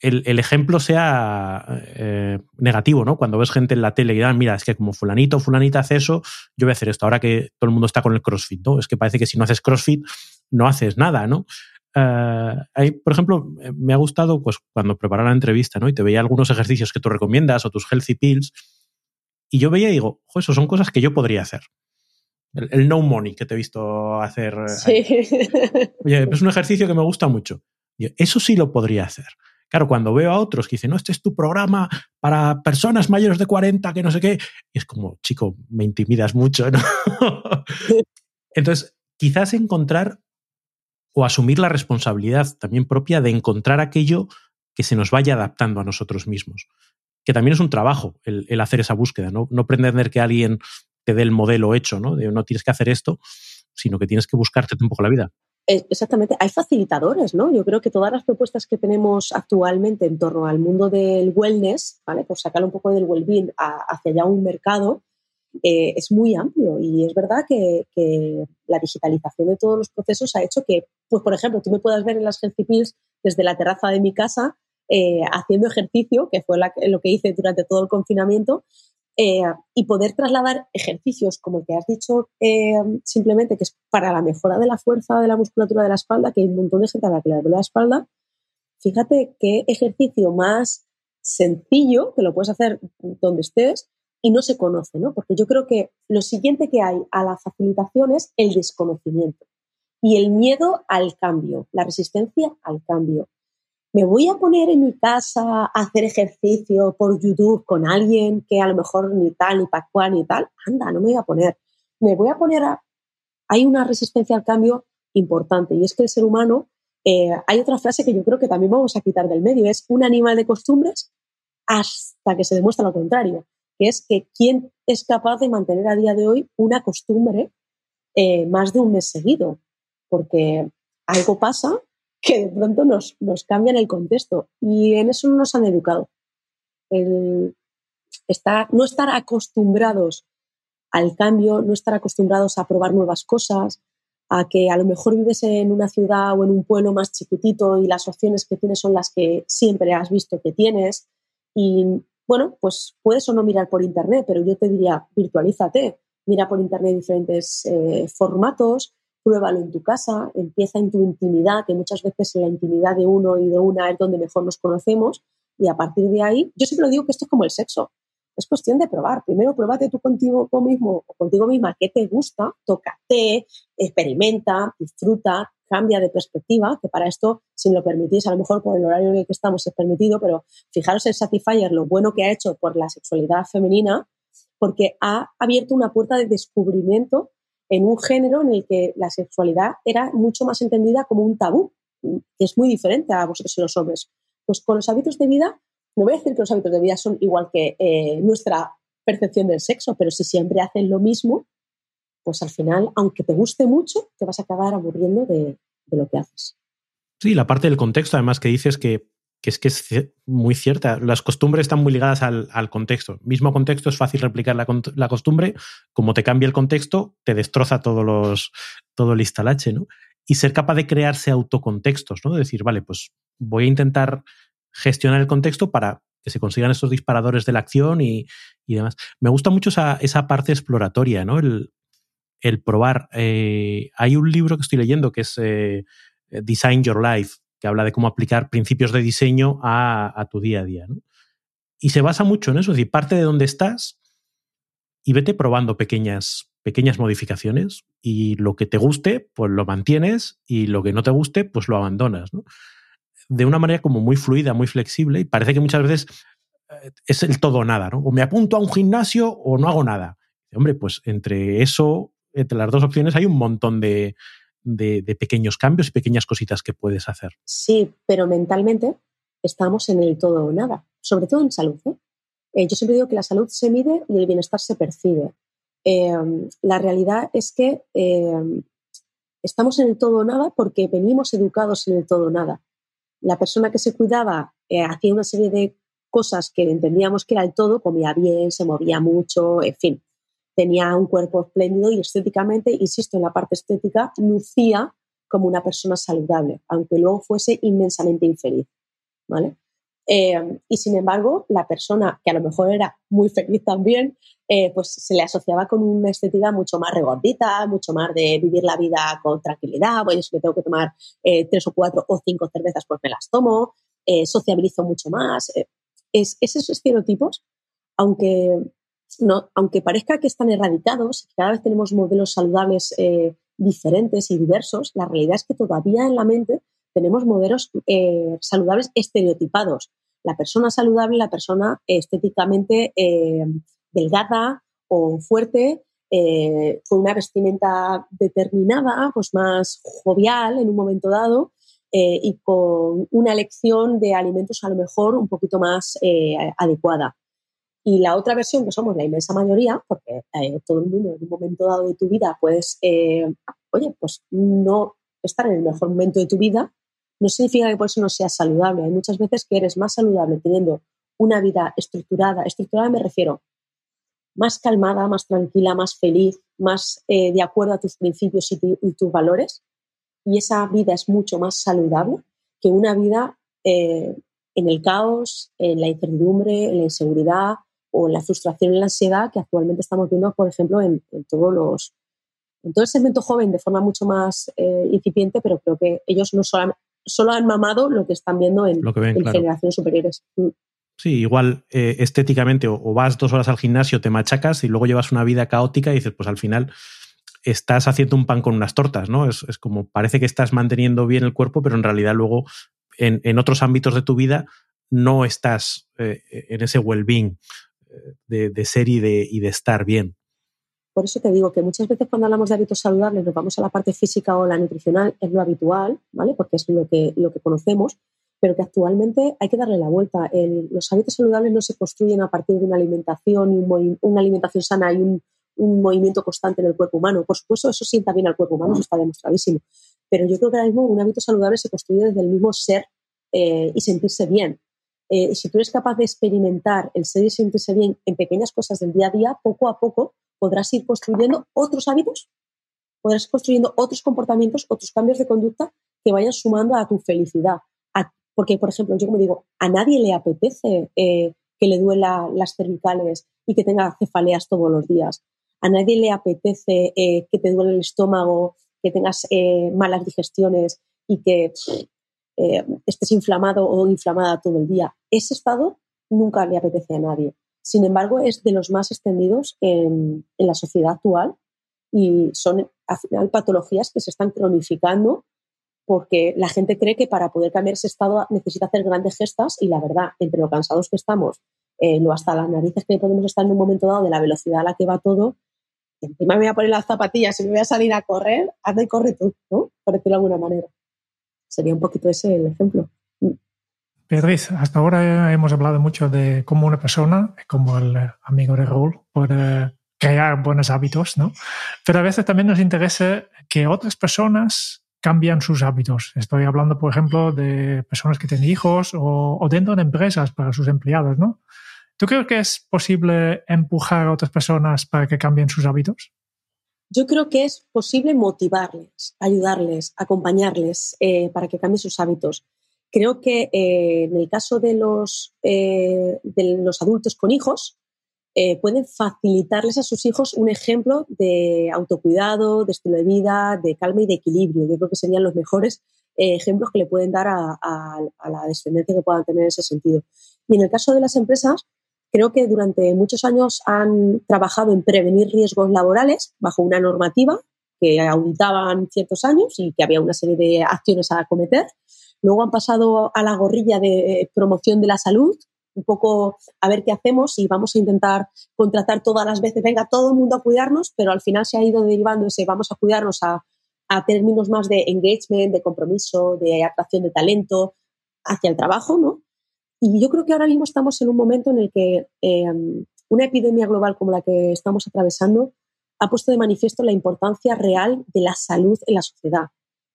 el, ejemplo sea eh, negativo, ¿no? Cuando ves gente en la tele y dan, mira, es que como fulanito fulanita hace eso, yo voy a hacer esto. Ahora que todo el mundo está con el CrossFit, ¿no? Es que parece que si no haces CrossFit, no haces nada, ¿no? Eh, por ejemplo, me ha gustado pues, cuando preparaba la entrevista ¿no? y te veía algunos ejercicios que tú recomiendas o tus healthy pills. Y yo veía y digo, jo, eso son cosas que yo podría hacer. El, no money que te he visto hacer. Sí. Oye, es un ejercicio que me gusta mucho. eso sí lo podría hacer. Claro, cuando veo a otros que dicen, no, este es tu programa para personas mayores de 40, que no sé qué, y es como, chico, me intimidas mucho, ¿no? [laughs] Entonces, quizás encontrar o asumir la responsabilidad también propia de encontrar aquello que se nos vaya adaptando a nosotros mismos. Que también es un trabajo el, hacer esa búsqueda, ¿no? pretender que alguien te dé el modelo hecho, ¿no? De no tienes que hacer esto, sino que tienes que buscarte un poco la vida. Exactamente, hay facilitadores, ¿no? Yo creo que todas las propuestas que tenemos actualmente en torno al mundo del wellness, ¿vale? Por sacar un poco del well-being hacia ya un mercado, eh, es muy amplio y es verdad que, la digitalización de todos los procesos ha hecho que, pues por ejemplo, tú me puedas ver en las Healthy desde la terraza de mi casa eh, haciendo ejercicio, que fue lo que hice durante todo el confinamiento, eh, y poder trasladar ejercicios como el que has dicho simplemente, que es para la mejora de la fuerza de la musculatura de la espalda, que hay un montón de gente a la que le duele la espalda. Fíjate qué ejercicio más sencillo, que lo puedes hacer donde estés, y no se conoce, ¿no? Porque yo creo que lo siguiente que hay a la facilitación es el desconocimiento y el miedo al cambio, la resistencia al cambio. Me voy a poner en mi casa a hacer ejercicio por YouTube con alguien que a lo mejor ni tal, ni para cual, ni tal. Anda, no me voy a poner. Me voy a poner a... Hay una resistencia al cambio importante y es que el ser humano, eh, hay otra frase que yo creo que también vamos a quitar del medio, es un animal de costumbres hasta que se demuestra lo contrario que es que quién es capaz de mantener a día de hoy una costumbre eh, más de un mes seguido, porque algo pasa que de pronto nos, nos cambia el contexto y en eso no nos han educado. El no estar acostumbrados al cambio, no estar acostumbrados a probar nuevas cosas, a que a lo mejor vives en una ciudad o en un pueblo más chiquitito y las opciones que tienes son las que siempre has visto que tienes y bueno, pues puedes o no mirar por Internet, pero yo te diría, virtualízate, mira por Internet diferentes eh, formatos, pruébalo en tu casa, empieza en tu intimidad, que muchas veces en la intimidad de uno y de una es donde mejor nos conocemos, y a partir de ahí, yo siempre digo que esto es como el sexo, es cuestión de probar. Primero, pruébate tú contigo mismo o contigo misma qué te gusta, tócate, experimenta, disfruta, cambia de perspectiva, que para esto, si lo permitís, a lo mejor por el horario en el que estamos es permitido, pero fijaros el Satisfyer, lo bueno que ha hecho por la sexualidad femenina, porque ha abierto una puerta de descubrimiento en un género en el que la sexualidad era mucho más entendida como un tabú, que es muy diferente a vosotros y los hombres. Pues con los hábitos de vida, no voy a decir que los hábitos de vida son igual que eh, nuestra percepción del sexo, pero si siempre hacen lo mismo, pues al final, aunque te guste mucho, te vas a acabar aburriendo de, lo que haces. Sí, la parte del contexto, además, que dices que, es que es muy cierta. Las costumbres están muy ligadas al, contexto. Mismo contexto es fácil replicar la, costumbre. Como te cambia el contexto, te destroza todos los, todo el instalache, ¿no? Y ser capaz de crearse autocontextos, ¿no? decir, vale, pues voy a intentar gestionar el contexto para que se consigan estos disparadores de la acción y, demás. Me gusta mucho esa, parte exploratoria, ¿no? El, probar. Eh, hay un libro que estoy leyendo que es eh, Design Your Life, que habla de cómo aplicar principios de diseño a, tu día a día. Y se basa mucho en eso, es decir, parte de donde estás y vete probando pequeñas, pequeñas modificaciones y lo que te guste, pues lo mantienes y lo que no te guste, pues lo abandonas. De una manera como muy fluida, muy flexible y parece que muchas veces eh, es el todo o nada, ¿no? O me apunto a un gimnasio o no hago nada. Hombre, pues entre eso, entre las dos opciones hay un montón de, de, pequeños cambios y pequeñas cositas que puedes hacer. Sí, pero mentalmente estamos en el todo o nada, sobre todo en salud. ¿eh? Eh, yo siempre digo que la salud se mide y el bienestar se percibe. Em, la realidad es que em, estamos en el todo o nada porque venimos educados en el todo o nada. La persona que se cuidaba eh, hacía una serie de cosas que entendíamos que era el todo, comía bien, se movía mucho, en fin tenía un cuerpo espléndido y estéticamente, insisto en la parte estética, lucía como una persona saludable, aunque luego fuese inmensamente infeliz. ¿vale? Eh, y sin embargo, la persona que a lo mejor era muy feliz también, eh, pues se le asociaba con una estética mucho más regordita, mucho más de vivir la vida con tranquilidad. Bueno, si me tengo que tomar eh, tres o cuatro o cinco cervezas, pues me las tomo, sociabilizo mucho más. Es, esos estereotipos, aunque no, aunque parezca que están erradicados, cada vez tenemos modelos saludables eh, diferentes y diversos, la realidad es que todavía en la mente tenemos modelos eh, saludables estereotipados. La persona saludable, la persona estéticamente eh, delgada o fuerte, con una vestimenta determinada, pues más jovial en un momento dado, y con una elección de alimentos a lo mejor un poquito más adecuada. Y la otra versión, que somos la inmensa mayoría, porque eh, todo el mundo en un momento dado de tu vida puedes, eh, oye, pues no estar en el mejor momento de tu vida, no significa que por eso no seas saludable. Hay muchas veces que eres más saludable teniendo una vida estructurada. Estructurada me refiero más calmada, más tranquila, más feliz, más eh, de acuerdo a tus principios y, y, tus valores. Y esa vida es mucho más saludable que una vida en el caos, en la incertidumbre, en la inseguridad, o la frustración y la ansiedad que actualmente estamos viendo, por ejemplo, en, todos los en todo el segmento joven de forma mucho más eh, incipiente, pero creo que ellos no solo han, solo han mamado lo que están viendo en, generaciones superiores. Mm. Sí, igual eh, estéticamente o, vas dos horas al gimnasio, te machacas y luego llevas una vida caótica y dices, pues al final estás haciendo un pan con unas tortas, ¿no? Es, es como parece que estás manteniendo bien el cuerpo, pero en realidad luego en, en otros ámbitos de tu vida no estás eh, en ese well-being de, ser y de, estar bien. Por eso te digo que muchas veces cuando hablamos de hábitos saludables nos vamos a la parte física o la nutricional, es lo habitual, ¿vale? Porque es lo que, lo que conocemos, pero que actualmente hay que darle la vuelta. los hábitos saludables no se construyen a partir de una alimentación, y una alimentación sana y un, movimiento constante en el cuerpo humano. Por supuesto, eso sienta bien al cuerpo humano, eso está demostradísimo. Pero yo creo que ahora mismo un hábito saludable se construye desde el mismo ser eh, y sentirse bien. Eh, si tú eres capaz de experimentar el ser y sentirse bien en pequeñas cosas del día a día, poco a poco podrás ir construyendo otros hábitos, podrás ir construyendo otros comportamientos, otros cambios de conducta que vayan sumando a tu felicidad. porque, por ejemplo, yo como digo, a nadie le apetece eh, que le duela las cervicales y que tenga cefaleas todos los días. A nadie le apetece eh, que te duele el estómago, que tengas malas digestiones y que eh, estés inflamado o inflamada todo el día. Ese estado nunca le apetece a nadie. Sin embargo, es de los más extendidos en, la sociedad actual y son al final patologías que se están cronificando porque la gente cree que para poder cambiar ese estado necesita hacer grandes gestas y la verdad, entre lo cansados que estamos, eh, lo hasta las narices que podemos estar en un momento dado de la velocidad a la que va todo, encima me voy a poner las zapatillas y me voy a salir a correr, anda y corre tú, ¿no? Por decirlo de alguna manera. Sería un poquito ese el ejemplo. Mm. Beatriz, hasta ahora hemos hablado mucho de cómo una persona, como el amigo de Raúl, puede crear buenos hábitos, ¿no? Pero a veces también nos interesa que otras personas cambian sus hábitos. Estoy hablando, por ejemplo, de personas que tienen hijos o, o dentro de empresas para sus empleados, ¿no? ¿Tú crees que es posible empujar a otras personas para que cambien sus hábitos? Yo creo que es posible motivarles, ayudarles, acompañarles eh, para que cambien sus hábitos. Creo que eh, en el caso de los, eh, de los adultos con hijos, eh, pueden facilitarles a sus hijos un ejemplo de autocuidado, de estilo de vida, de calma y de equilibrio. Yo creo que serían los mejores ejemplos que le pueden dar a, a, la descendencia que puedan tener en ese sentido. Y en el caso de las empresas, creo que durante muchos años han trabajado en prevenir riesgos laborales bajo una normativa que auditaban ciertos años y que había una serie de acciones a acometer. Luego han pasado a la gorrilla de promoción de la salud, un poco a ver qué hacemos y vamos a intentar contratar todas las veces, venga, todo el mundo a cuidarnos, pero al final se ha ido derivando ese vamos a cuidarnos a, a términos más de engagement, de compromiso, de atracción de talento hacia el trabajo, ¿no? Y yo creo que ahora mismo estamos en un momento en el que em, una epidemia global como la que estamos atravesando ha puesto de manifiesto la importancia real de la salud en la sociedad,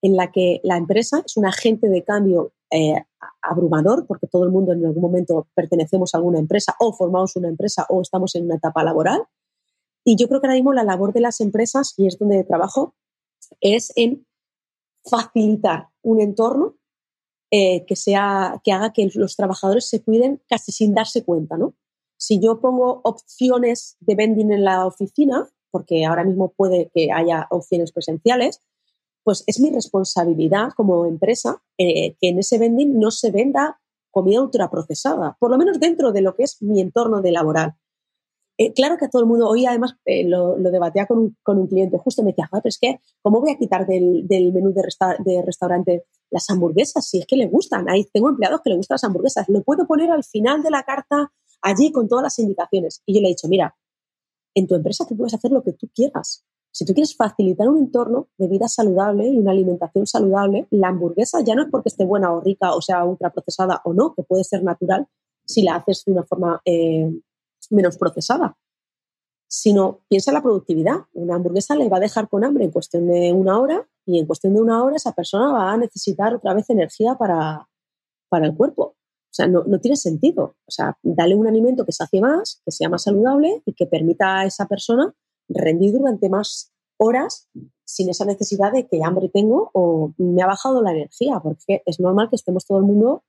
en la que la empresa es un agente de cambio eh, abrumador, porque todo el mundo en algún momento pertenecemos a alguna empresa o formamos una empresa o estamos en una etapa laboral. Y yo creo que ahora mismo la labor de las empresas, y es donde trabajo, es en facilitar un entorno eh, que, sea, que haga que los trabajadores se cuiden casi sin darse cuenta, ¿no? Si yo pongo opciones de vending en la oficina, porque ahora mismo puede que haya opciones presenciales, pues es mi responsabilidad como empresa eh, que en ese vending no se venda comida ultraprocesada, por lo menos dentro de lo que es mi entorno de laboral. Eh, claro que a todo el mundo, hoy además lo, debatía con un, con un, cliente, justo me decía, pero es que, ¿cómo voy a quitar del, del menú de, de, restaurante las hamburguesas? Si es que le gustan, ahí tengo empleados que le gustan las hamburguesas, lo puedo poner al final de la carta allí con todas las indicaciones. Y yo le he dicho, mira, en tu empresa tú puedes hacer lo que tú quieras. Si tú quieres facilitar un entorno de vida saludable y una alimentación saludable, la hamburguesa ya no es porque esté buena o rica o sea ultraprocesada o no, que puede ser natural si la haces de una forma eh, menos procesada, sino piensa en la productividad. Una hamburguesa le va a dejar con hambre en cuestión de una hora y en cuestión de una hora esa persona va a necesitar otra vez energía para, para el cuerpo. O sea, no, tiene sentido. O sea, dale un alimento que sacie más, que sea más saludable y que permita a esa persona rendir durante más horas sin esa necesidad de que hambre tengo o me ha bajado la energía, porque es normal que estemos todo el mundo,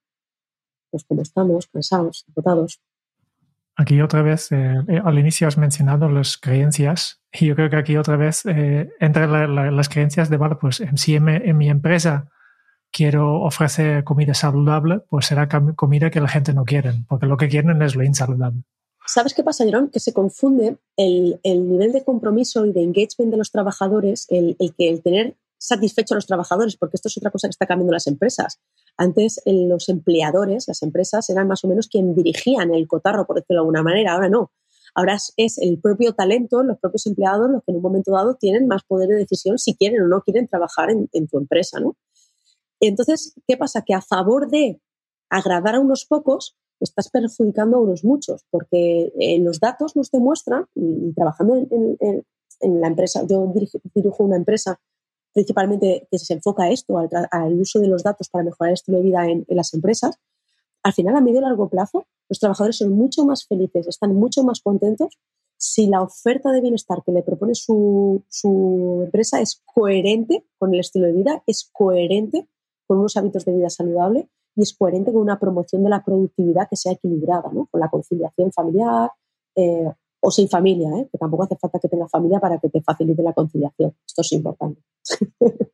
pues como estamos, cansados, agotados. Aquí otra vez, eh, eh, al inicio has mencionado las creencias y yo creo que aquí otra vez eh, entre las creencias de, vale, pues si en, mi empresa quiero ofrecer comida saludable, pues será comida que la gente no quiere, porque lo que quieren es lo insaludable. ¿Sabes qué pasa, Jerón? Que se confunde el, nivel de compromiso y de engagement de los trabajadores, el, que el tener satisfecho a los trabajadores, porque esto es otra cosa que está cambiando las empresas. Antes los empleadores, las empresas, eran más o menos quien dirigían el cotarro, por decirlo de alguna manera, ahora no. Ahora es el propio talento, los propios empleados los que en un momento dado tienen más poder de decisión si quieren o no quieren trabajar en, en tu empresa, ¿no? Entonces, ¿qué pasa? Que a favor de agradar a unos pocos, estás perjudicando a unos muchos, porque eh, los datos nos demuestran, trabajando en, la empresa, yo dirijo, una empresa principalmente que se enfoca a esto, al, uso de los datos para mejorar el estilo de vida en, las empresas, al final, a medio y largo plazo, los trabajadores son mucho más felices, están mucho más contentos si la oferta de bienestar que le propone su, su empresa es coherente con el estilo de vida, es coherente con unos hábitos de vida saludable y es coherente con una promoción de la productividad que sea equilibrada, ¿no? con la conciliación familiar eh, o sin familia, ¿eh? que tampoco hace falta que tenga familia para que te facilite la conciliación. Esto es importante. [laughs]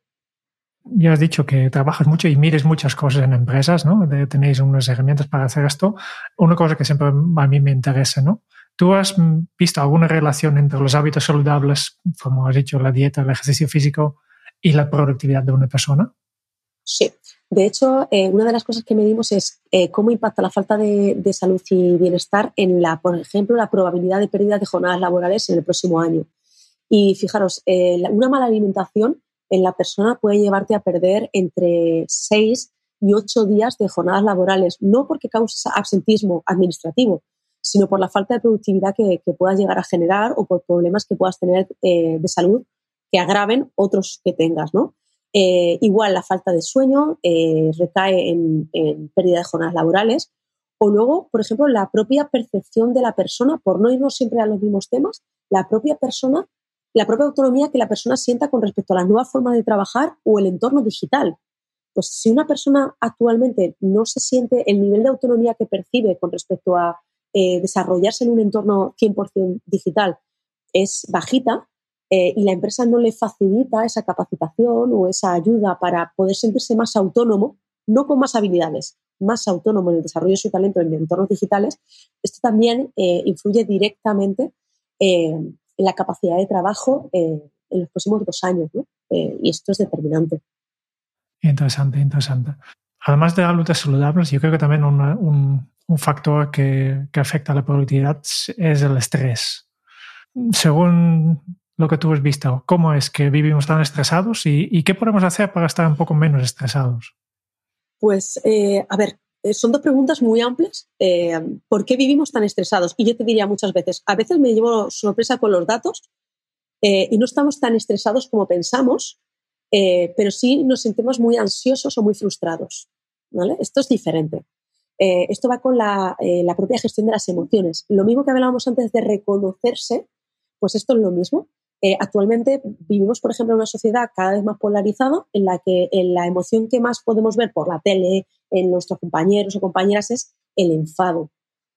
Ya has dicho que trabajas mucho y mires muchas cosas en empresas, ¿no? tenéis unas herramientas para hacer esto. Una cosa que siempre a mí me interesa, ¿no? ¿Tú has visto alguna relación entre los hábitos saludables, como has dicho, la dieta, el ejercicio físico y la productividad de una persona? Sí. De hecho, eh, una de las cosas que medimos es eh, cómo impacta la falta de, salud y bienestar en la, por ejemplo, la probabilidad de pérdida de jornadas laborales en el próximo año. Y fijaros, eh, una mala alimentación en la persona puede llevarte a perder entre 6 y 8 días de jornadas laborales, no porque cause absentismo administrativo, sino por la falta de productividad que, que puedas llegar a generar o por problemas que puedas tener de salud que agraven otros que tengas, ¿no? Eh, igual la falta de sueño eh, recae en, pérdida de jornadas laborales. O luego, por ejemplo, la propia percepción de la persona, por no irnos siempre a los mismos temas, la propia persona, la propia autonomía que la persona sienta con respecto a las nuevas formas de trabajar o el entorno digital. Pues si una persona actualmente no se siente el nivel de autonomía que percibe con respecto a eh, desarrollarse en un entorno 100% digital es bajita eh, y la empresa no le facilita esa capacitación o esa ayuda para poder sentirse más autónomo, no con más habilidades, más autónomo en el desarrollo de su talento en entornos digitales, esto también eh, influye directamente en la capacidad de trabajo en los próximos dos años. y esto es determinante. Interesante, interesante. Además de hábitos saludables, yo creo que también un, factor que, afecta a la productividad es el estrés. Según lo que tú has visto, ¿cómo es que vivimos tan estresados y, qué podemos hacer para estar un poco menos estresados? Pues, eh, a ver, eh, son dos preguntas muy amplias. Eh, ¿Por qué vivimos tan estresados? Y yo te diría muchas veces, a veces me llevo sorpresa con los datos y no estamos tan estresados como pensamos eh, pero sí nos sentimos muy ansiosos o muy frustrados. ¿vale? Esto es diferente. Eh, esto va con eh, la, propia gestión de las emociones. Lo mismo que hablábamos antes de reconocerse, pues esto es lo mismo. Actualmente vivimos, por ejemplo, en una sociedad cada vez más polarizada en la que la emoción que más podemos ver por la tele, en nuestros compañeros o compañeras, es el enfado.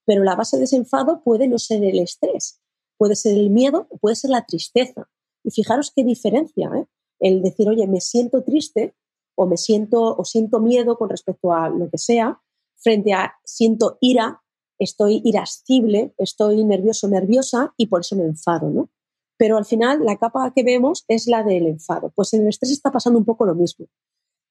Pero la base de ese enfado puede no ser el estrés, puede ser el miedo, puede ser la tristeza. Y fijaros qué diferencia. ¿eh? el decir, oye, me siento triste o me siento o siento miedo con respecto a lo que sea, frente a siento ira, estoy irascible, estoy nervioso, nerviosa y por eso me enfado, ¿no? Pero al final la capa que vemos es la del enfado. Pues en el estrés está pasando un poco lo mismo.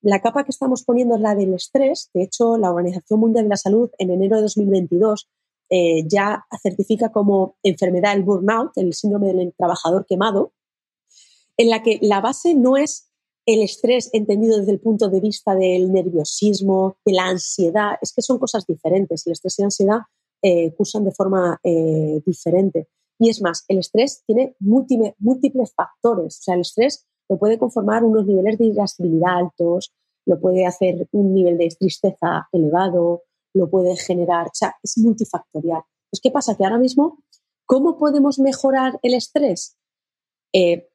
La capa que estamos poniendo es la del estrés. De hecho, la Organización Mundial de la Salud en enero de 2022 eh, ya certifica como enfermedad el burnout, el síndrome del trabajador quemado, en la que la base no es el estrés entendido desde el punto de vista del nerviosismo, de la ansiedad, es que son cosas diferentes. El estrés y la ansiedad eh, cursan de forma eh, diferente. Y es más, el estrés tiene múltiples, factores. O sea, el estrés lo puede conformar unos niveles de irascibilidad altos, lo puede hacer un nivel de tristeza elevado, lo puede generar, o sea, es multifactorial. Pues, ¿qué pasa? Que ahora mismo, ¿cómo podemos mejorar el estrés? Eh,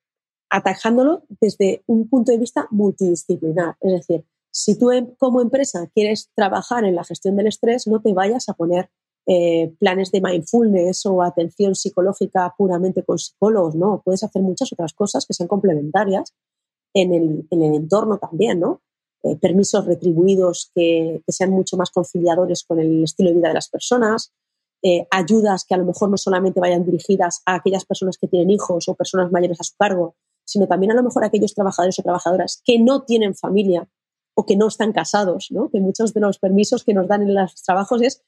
atajándolo desde un punto de vista multidisciplinar. Es decir, si tú em, como empresa quieres trabajar en la gestión del estrés, no te vayas a poner eh, planes de mindfulness o atención psicológica puramente con psicólogos, ¿no? Puedes hacer muchas otras cosas que sean complementarias en el, entorno también, ¿no? Eh, permisos retribuidos que, sean mucho más conciliadores con el estilo de vida de las personas, eh, ayudas que a lo mejor no solamente vayan dirigidas a aquellas personas que tienen hijos o personas mayores a su cargo, sino también a lo mejor aquellos trabajadores o trabajadoras que no tienen familia o que no están casados, ¿no? que muchos de los permisos que nos dan en los trabajos es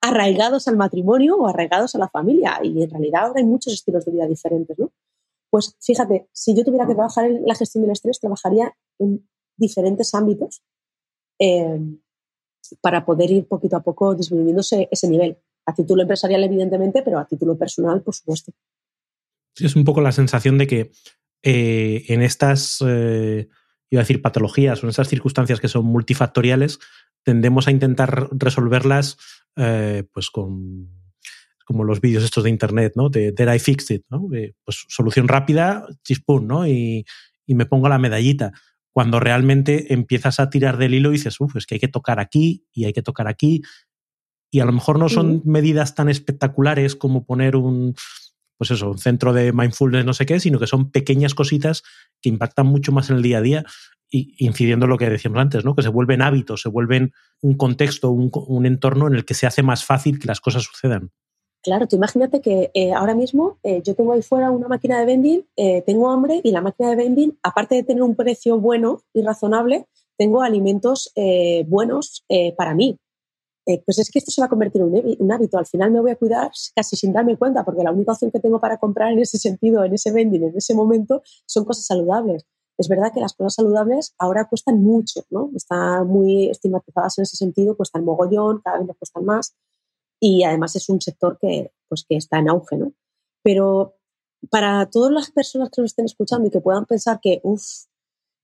arraigados al matrimonio o arraigados a la familia. Y en realidad ahora hay muchos estilos de vida diferentes. ¿no? Pues fíjate, si yo tuviera que trabajar en la gestión del estrés, trabajaría en diferentes ámbitos eh, para poder ir poquito a poco disminuyéndose ese nivel. A título empresarial, evidentemente, pero a título personal, por supuesto. es un poco la sensación de que eh, en estas, eh, iba a decir, patologías o en estas circunstancias que son multifactoriales, tendemos a intentar resolverlas eh, pues con como los vídeos estos de internet, ¿no? De Did I Fix It, ¿no? pues solución rápida, chispún, ¿no? Y, y, me pongo la medallita. Cuando realmente empiezas a tirar del hilo y dices, uff, es que hay que tocar aquí y hay que tocar aquí. Y a lo mejor no son medidas tan espectaculares como poner un, pues eso, un centro de mindfulness, no sé qué, sino que son pequeñas cositas que impactan mucho más en el día a día y incidiendo en lo que decíamos antes, ¿no? Que se vuelven hábitos, se vuelven un contexto, un, entorno en el que se hace más fácil que las cosas sucedan. Claro, tú imagínate que eh, ahora mismo eh, yo tengo ahí fuera una máquina de vending, eh, tengo hambre y la máquina de vending, aparte de tener un precio bueno y razonable, tengo alimentos buenos para mí. Eh, pues es que esto se va a convertir en un, hábito. Al final me voy a cuidar casi sin darme cuenta, porque la única opción que tengo para comprar en ese sentido, en ese vending, en ese momento, son cosas saludables. Es verdad que las cosas saludables ahora cuestan mucho, ¿no? Están muy estigmatizadas en ese sentido, cuestan mogollón, cada vez nos cuestan más. Y además es un sector que, pues, que está en auge, ¿no? Pero para todas las personas que nos estén escuchando y que puedan pensar que, uff,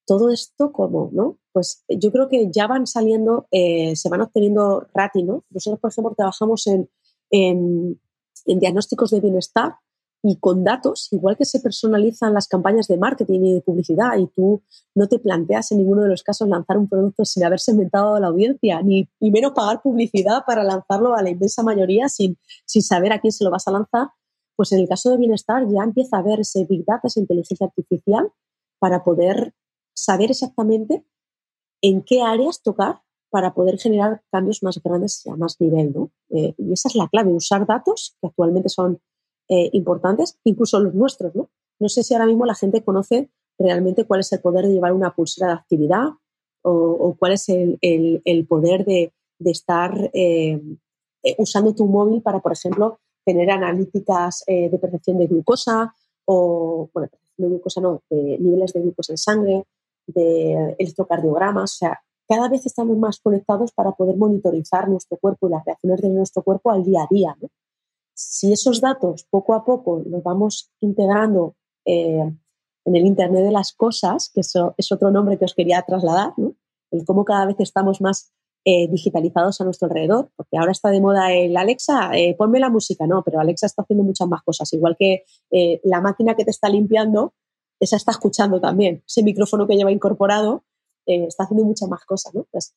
todo esto como, ¿no? Pues yo creo que ya van saliendo, eh, se van obteniendo RATI, ¿no? Nosotros, por ejemplo, trabajamos en, en, diagnósticos de bienestar y con datos, igual que se personalizan las campañas de marketing y de publicidad y tú no te planteas en ninguno de los casos lanzar un producto sin haber segmentado a la audiencia, ni, ni menos pagar publicidad para lanzarlo a la inmensa mayoría sin, sin saber a quién se lo vas a lanzar, pues en el caso de bienestar ya empieza a haber ese Big Data, esa inteligencia artificial, para poder saber exactamente en qué áreas tocar para poder generar cambios más grandes y a más nivel. ¿no? Eh, y esa es la clave, usar datos que actualmente son eh, importantes, incluso los nuestros. ¿no? no sé si ahora mismo la gente conoce realmente cuál es el poder de llevar una pulsera de actividad o, cuál es el, poder de, estar eh, usando tu móvil para, por ejemplo, tener analíticas de percepción de glucosa o, bueno, de glucosa no, de niveles de glucosa en sangre, de electrocardiogramas, o sea, cada vez estamos más conectados para poder monitorizar nuestro cuerpo y las reacciones de nuestro cuerpo al día a día. Si esos datos poco a poco los vamos integrando eh, en el Internet de las Cosas, que eso es otro nombre que os quería trasladar, el cómo cada vez estamos más eh, digitalizados a nuestro alrededor, porque ahora está de moda el Alexa, eh, ponme la música, no, pero Alexa está haciendo muchas más cosas, igual que la máquina que te está limpiando, esa está escuchando también, ese micrófono que lleva incorporado eh, está haciendo muchas más cosas, ¿no? Pues,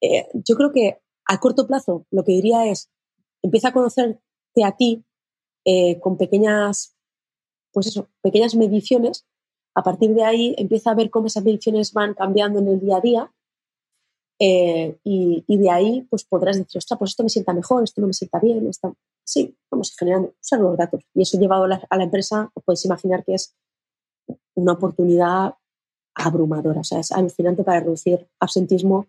eh, yo creo que a corto plazo lo que diría es, empieza a conocerte a ti eh, con pequeñas, pues eso, pequeñas mediciones. A partir de ahí empieza a ver cómo esas mediciones van cambiando en el día a día y, de ahí pues podrás decir, ostras, pues esto me sienta mejor, esto no me sienta bien. Sí, vamos generando, usar los datos. Y eso llevado a la, empresa, os podéis imaginar que es una oportunidad abrumadora. O sea, es alucinante para reducir absentismo,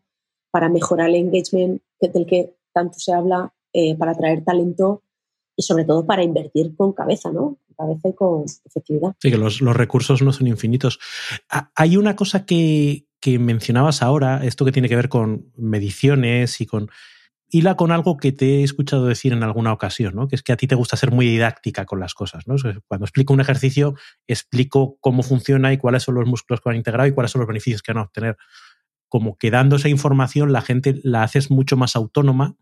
para mejorar el engagement del que tanto se habla, eh, para atraer talento y sobre todo para invertir con cabeza, ¿no? Cabeza y con efectividad. Sí, que los, recursos no son infinitos. Hay una cosa que mencionabas ahora, esto que tiene que ver con mediciones y con hila con algo que te he escuchado decir en alguna ocasión, ¿no? que es que a ti te gusta ser muy didáctica con las cosas. ¿no? Cuando explico un ejercicio, explico cómo funciona y cuáles son los músculos que van a integrar y cuáles son los beneficios que van a obtener. Como que dando esa información, la gente la haces mucho más autónoma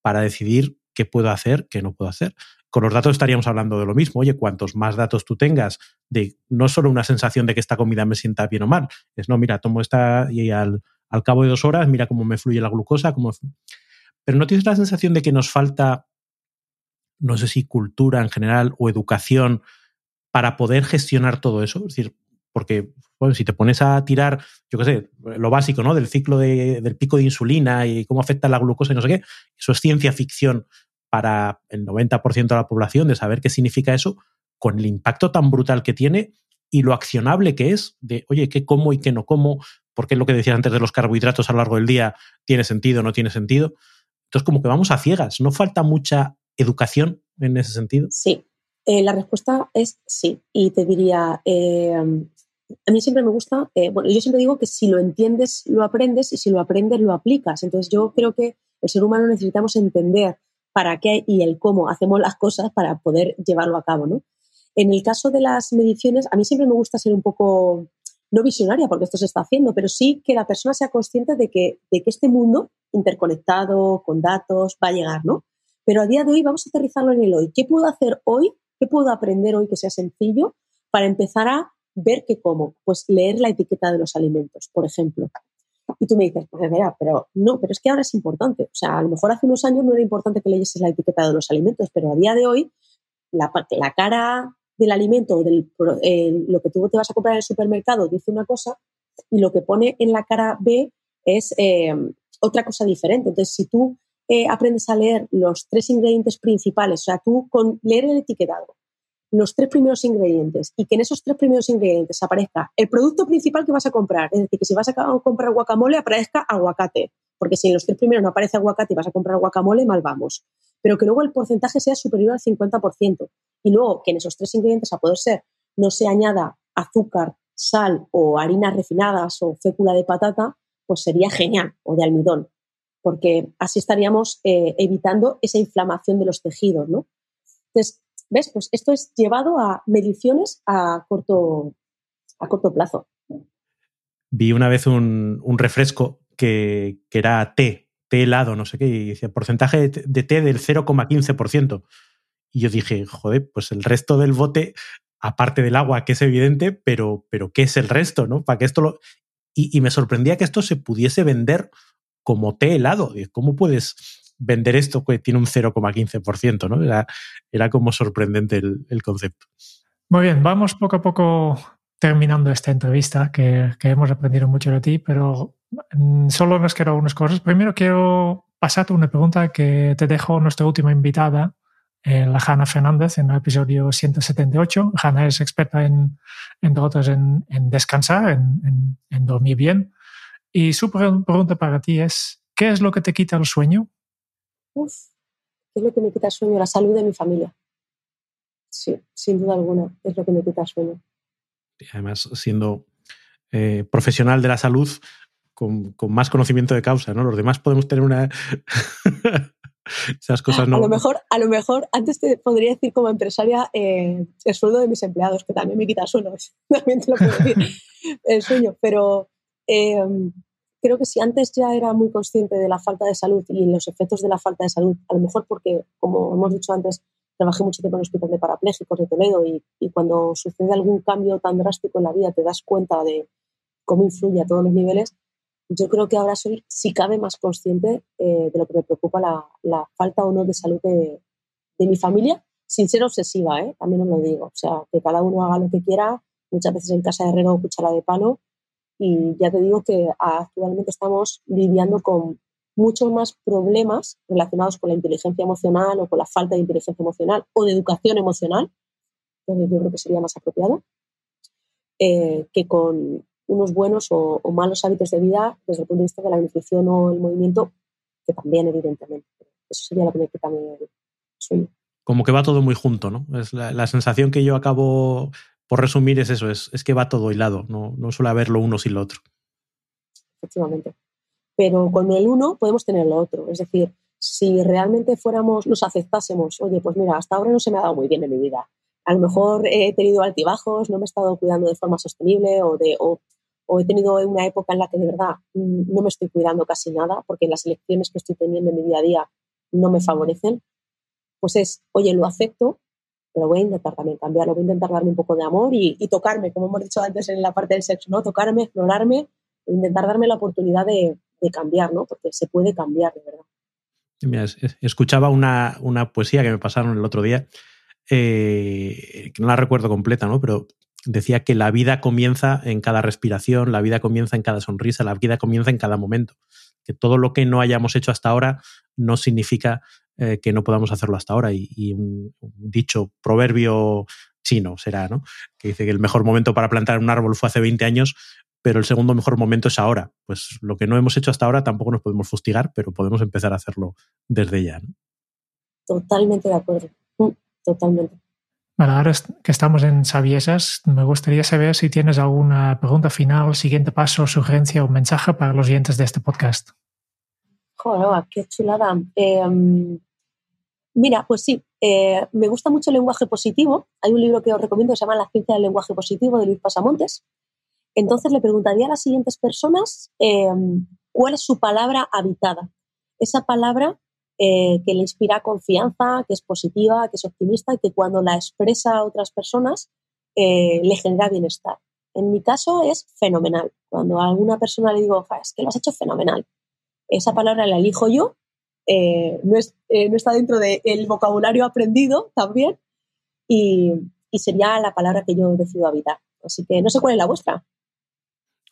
para decidir qué puedo hacer, qué no puedo hacer. Con los datos estaríamos hablando de lo mismo. Oye, cuantos más datos tú tengas de no solo una sensación de que esta comida me sienta bien o mal, es no, mira, tomo esta y al, al cabo de dos horas, mira cómo me fluye la glucosa, cómo pero ¿no tienes la sensación de que nos falta, no sé si cultura en general o educación para poder gestionar todo eso? Es decir, porque bueno, si te pones a tirar, yo qué sé, lo básico, ¿no? Del ciclo del pico de insulina y cómo afecta la glucosa y no sé qué, eso es ciencia ficción para el 90% de la población de saber qué significa eso, con el impacto tan brutal que tiene y lo accionable que es de, oye, qué como y qué no como, porque lo que decía antes de los carbohidratos a lo largo del día tiene sentido, no tiene sentido. Entonces, como que vamos a ciegas. ¿No falta mucha educación en ese sentido? Sí, eh, la respuesta es sí. Y te diría, eh, a mí siempre me gusta, eh, bueno, yo siempre digo que si lo entiendes, lo aprendes y si lo aprendes, lo aplicas. Entonces, yo creo que el ser humano necesitamos entender para qué y el cómo hacemos las cosas para poder llevarlo a cabo, ¿no? En el caso de las mediciones, a mí siempre me gusta ser un poco no visionaria, porque esto se está haciendo, pero sí que la persona sea consciente de que, de que este mundo interconectado, con datos, va a llegar, ¿no? Pero a día de hoy vamos a aterrizarlo en el hoy. ¿Qué puedo hacer hoy? ¿Qué puedo aprender hoy que sea sencillo para empezar a ver qué como? Pues leer la etiqueta de los alimentos, por ejemplo. Y tú me dices, pues pero no, pero es que ahora es importante. O sea, a lo mejor hace unos años no era importante que leyeses la etiqueta de los alimentos, pero a día de hoy la, la cara del alimento o del, lo que tú te vas a comprar en el supermercado dice una cosa y lo que pone en la cara B es eh, otra cosa diferente. Entonces, si tú eh, aprendes a leer los tres ingredientes principales, o sea, tú con leer el etiquetado, los tres primeros ingredientes y que en esos tres primeros ingredientes aparezca el producto principal que vas a comprar, es decir, que si vas a comprar guacamole aparezca aguacate, porque si en los tres primeros no aparece aguacate y vas a comprar guacamole, mal vamos. Pero que luego el porcentaje sea superior al 50% y luego que en esos tres ingredientes, a poder ser, no se añada azúcar, sal o harinas refinadas o fécula de patata, pues sería genial, o de almidón, porque así estaríamos eh, evitando esa inflamación de los tejidos, ¿no? Entonces, ¿ves? Pues esto es llevado a mediciones a corto, a corto plazo. Vi una vez un, refresco que, que, era té, té helado, no sé qué, y decía porcentaje de té del 0,15% Y yo dije, joder, pues el resto del bote, aparte del agua, que es evidente, pero, pero ¿qué es el resto? ¿no? Para que esto lo... Y, me sorprendía que esto se pudiese vender como té helado. ¿Cómo puedes vender esto que tiene un 0,15%? ¿no? Era, era como sorprendente el, concepto. Muy bien, vamos poco a poco terminando esta entrevista, que, que hemos aprendido mucho de ti, pero mm, solo nos quedan unas cosas. Primero quiero pasarte una pregunta que te dejó nuestra última invitada, eh, la Hanna Fernández, en el episodio 178. Hanna es experta, en, entre otras, en, descansar, en, dormir bien. Y su pregunta para ti es, ¿qué es lo que te quita el sueño? Uf, ¿qué es lo que me quita el sueño? La salud de mi familia. Sí, sin duda alguna, es lo que me quita el sueño. además, siendo eh, profesional de la salud, con, más conocimiento de causa, ¿no? Los demás podemos tener una... [laughs] [laughs] Esas cosas no... A lo mejor, a lo mejor antes te podría decir como empresaria eh, el sueldo de mis empleados, que también me quita sueño, [laughs] también te lo puedo decir, [laughs] el sueño, pero em, creo que si antes ya era muy consciente de la falta de salud y los efectos de la falta de salud, a lo mejor porque, como hemos dicho antes, trabajé mucho tiempo en el hospital de parapléjicos de Toledo y, y cuando sucede algún cambio tan drástico en la vida te das cuenta de cómo influye a todos los niveles, yo creo que ahora soy, si cabe, más consciente eh, de lo que me preocupa la, falta o no de salud de, mi familia, sin ser obsesiva, ¿eh? también os lo digo. O sea, que cada uno haga lo que quiera, muchas veces en casa de herrero cuchara de palo, y ya te digo que actualmente estamos lidiando con muchos más problemas relacionados con la inteligencia emocional o con la falta de inteligencia emocional o de educación emocional, que yo creo que sería más apropiado, eh, que con unos buenos o, malos hábitos de vida desde el punto de vista de la nutrición o el movimiento, que también, evidentemente. Eso sería lo que me quita el sueño. Como que va todo muy junto, ¿no? Es la, sensación que yo acabo por resumir es eso, es, es que va todo hilado, no, no suele haber lo uno sin lo otro. Efectivamente. Pero con el uno podemos tener lo otro. Es decir, si realmente fuéramos, nos aceptásemos, oye, pues mira, hasta ahora no se me ha dado muy bien en mi vida. A lo mejor he tenido altibajos, no me he estado cuidando de forma sostenible o, de, o o he tenido una época en la que de verdad mm, no me estoy cuidando casi nada porque las elecciones que estoy teniendo en mi día a día no me favorecen, pues es, oye, lo acepto, pero voy a intentar también cambiarlo, voy a intentar darme un poco de amor y, tocarme, como hemos dicho antes en la parte del sexo, ¿no? Tocarme, explorarme, e intentar darme la oportunidad de, cambiar, ¿no? Porque se puede cambiar, de verdad. Mira, escuchaba una, poesía que me pasaron el otro día, eh, no la recuerdo completa, ¿no? Pero decía que la vida comienza en cada respiración, la vida comienza en cada sonrisa, la vida comienza en cada momento. Que todo lo que no hayamos hecho hasta ahora no significa eh, que no podamos hacerlo hasta ahora. Y, un, dicho proverbio chino será, ¿no? Que dice que el mejor momento para plantar un árbol fue hace 20 años, pero el segundo mejor momento es ahora. Pues lo que no hemos hecho hasta ahora tampoco nos podemos fustigar, pero podemos empezar a hacerlo desde ya. Totalmente de acuerdo. Totalmente. Bueno, ahora que estamos en Sabiesas, me gustaría saber si tienes alguna pregunta final, siguiente paso, sugerencia o mensaje para los oyentes de este podcast. Joder, qué chulada. Em, mira, pues sí, eh, me gusta mucho el lenguaje positivo. Hay un libro que os recomiendo que se llama La ciencia del lenguaje positivo de Luis Pasamontes. Entonces le preguntaría a las siguientes personas em, cuál es su palabra habitada. Esa palabra eh, que le inspira confianza, que es positiva, que es optimista y que cuando la expresa a otras personas eh, le genera bienestar. En mi caso es fenomenal. Cuando a alguna persona le digo, es que lo has hecho fenomenal, esa palabra la elijo yo, eh, no, está dentro del vocabulario aprendido también y, y, sería la palabra que yo decido habitar. Así que no sé cuál es la vuestra.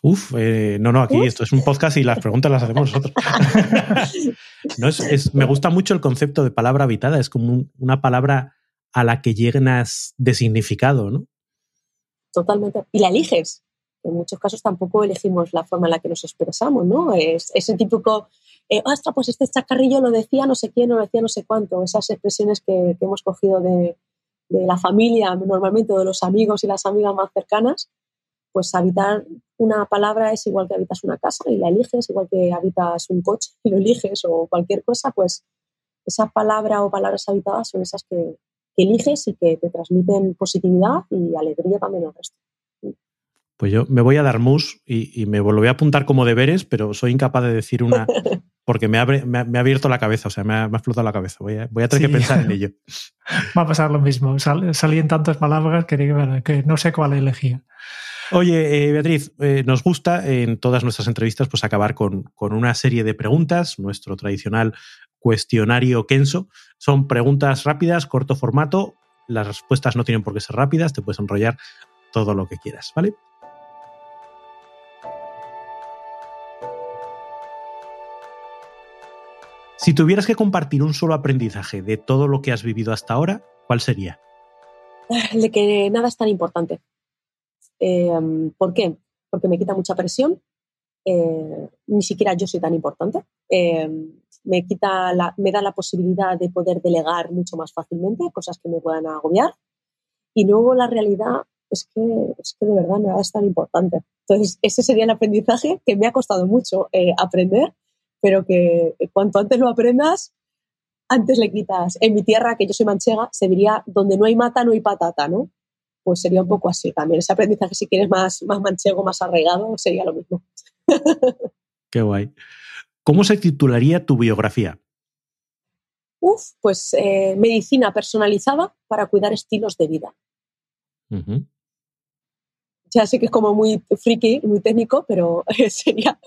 Uf, eh, no, no, aquí esto es un podcast y las preguntas las hacemos nosotros. [laughs] no, es, me gusta mucho el concepto de palabra habitada, es como una palabra a la que llenas de significado, ¿no? Totalmente. Y la eliges. En muchos casos tampoco elegimos la forma en la que nos expresamos, ¿no? Es ese típico, eh, ostras, pues este chacarrillo lo decía no sé quién, o lo decía no sé cuánto. Esas expresiones que, que hemos cogido de, de la familia, normalmente de los amigos y las amigas más cercanas, pues habitar una palabra es igual que habitas una casa y la eliges, igual que habitas un coche y lo eliges o cualquier cosa, pues esa palabra o palabras habitadas son esas que, eliges y que te transmiten positividad y alegría también al resto. Pues yo me voy a dar mus y, me lo voy a apuntar como deberes, pero soy incapaz de decir una, [laughs] porque me ha, me, ha, abierto la cabeza, o sea, me ha, me ha explotado la cabeza. Voy a, voy a tener que pensar en ello. [laughs] Va a pasar lo mismo. Sal, salían tantas palabras que, que, no sé cuál elegir. Oye, eh, Beatriz, eh, nos gusta en todas nuestras entrevistas pues acabar con, con, una serie de preguntas, nuestro tradicional cuestionario Kenso. Son preguntas rápidas, corto formato. Las respuestas no tienen por qué ser rápidas, te puedes enrollar todo lo que quieras, ¿vale? Si tuvieras que compartir un solo aprendizaje de todo lo que has vivido hasta ahora, ¿cuál sería? [laughs] De que nada es tan importante. Em, ¿Por qué? Porque me quita mucha presión. Eh, ni siquiera yo soy tan importante. Em, me, quita me da la posibilidad de poder delegar mucho más fácilmente cosas que me puedan agobiar. Y luego la realidad es que, es que de verdad nada es tan importante. Entonces, ese sería el aprendizaje que me ha costado mucho eh, aprender pero que cuanto antes lo aprendas, antes le quitas. En mi tierra, que yo soy manchega, se diría, donde no hay mata, no hay patata, ¿no? Pues sería un poco así también. Ese aprendizaje, si quieres más, más manchego, más arraigado, sería lo mismo. [laughs] Qué guay. ¿Cómo se titularía tu biografía? Uf, pues eh, medicina personalizada para cuidar estilos de vida ya sé que es como muy friki, muy técnico, pero [laughs] sería,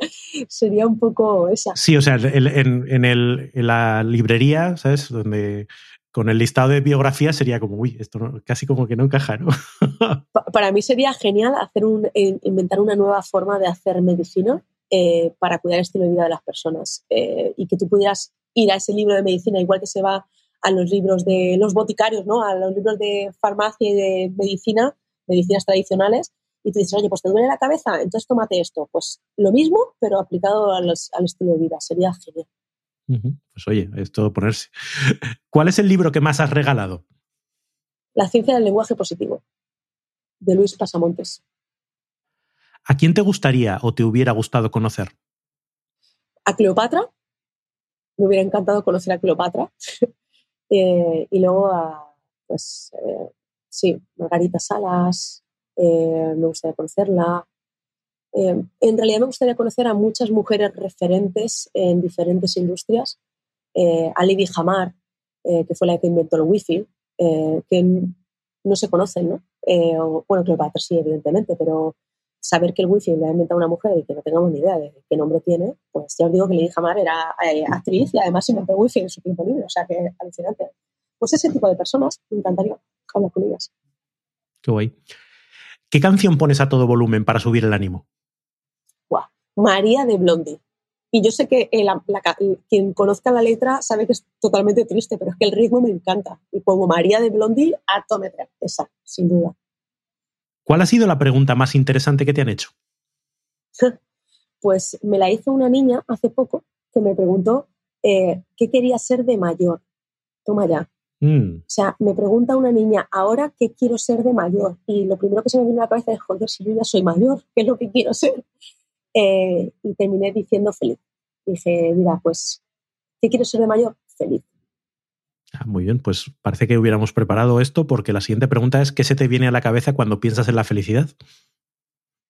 sería un poco esa. Sí, o sea, en, en, el, en la librería, ¿sabes? Donde con el listado de biografías sería como, uy, esto casi como que no encaja, ¿no? [laughs] para mí sería genial hacer un, inventar una nueva forma de hacer medicina eh, para cuidar el estilo de vida de las personas eh, y que tú pudieras ir a ese libro de medicina igual que se va a los libros de los boticarios, ¿no? A los libros de farmacia y de medicina, medicinas tradicionales, y tú dices, oye, pues te duele la cabeza, entonces tómate esto. Pues lo mismo, pero aplicado al, estilo de vida. Sería genial. Pues oye, es todo ponerse. [laughs] ¿Cuál es el libro que más has regalado? La ciencia del lenguaje positivo, de Luis Pasamontes. ¿A quién te gustaría o te hubiera gustado conocer? A Cleopatra. Me hubiera encantado conocer a Cleopatra. [laughs] Eh, y luego a, pues, eh, sí, Margarita Salas, eh, me gustaría conocerla. Eh, en realidad me gustaría conocer a muchas mujeres referentes en diferentes industrias. Eh, a Lady Hamar, que fue la que inventó el wifi, que no se conocen, ¿no? bueno, Cleopatra sí, evidentemente, pero saber que el wifi lo ha inventado una mujer y que no tengamos ni idea de qué nombre tiene, pues ya os digo que Lady Hamar era actriz y además inventó el wifi en su tiempo libre, o sea que alucinante. Pues ese tipo de personas me encantaría hablar con ellas. Qué guay. ¿Qué canción pones a todo volumen para subir el ánimo? María de Blondie. Y yo sé que quien conozca la letra sabe que es totalmente triste, pero es que el ritmo me encanta. Y como María de Blondie, a tometer. Esa, sin duda. ¿Cuál ha sido la pregunta más interesante que te han hecho? [laughs] Pues me la hizo una niña hace poco que me preguntó eh, qué quería ser de mayor. Toma ya. Mm. O sea, me pregunta una niña, ¿ahora qué quiero ser de mayor? Y lo primero que se me viene a la cabeza es, joder, si yo ya soy mayor, ¿qué es lo que quiero ser? Eh, y terminé diciendo feliz. Dije, mira, pues, ¿qué quiero ser de mayor? Feliz. Ah, muy bien, pues parece que hubiéramos preparado esto porque la siguiente pregunta es, ¿qué se te viene a la cabeza cuando piensas en la felicidad?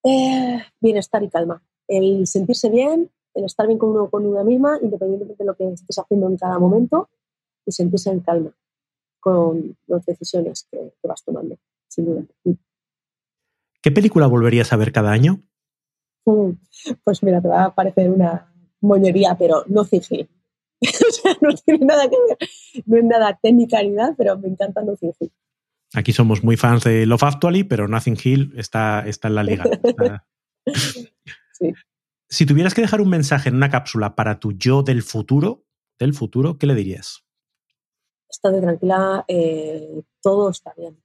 Eh, bienestar y calma. El sentirse bien, el estar bien con uno con una misma, independientemente de lo que estés haciendo en cada momento, y sentirse en calma con las decisiones que, vas tomando, sin duda. ¿Qué película volverías a ver cada año? [laughs] Pues mira, te va a parecer una moñería, pero no Hill. [laughs] no tiene nada que ver, no es nada técnicalidad, pero me encanta No Hill. Aquí somos muy fans de Love Actually, pero Nothing Hill está, está en la liga. [laughs] Si tuvieras que dejar un mensaje en una cápsula para tu yo del futuro, del futuro, ¿qué le dirías? estate tranquila, eh, todo está bien.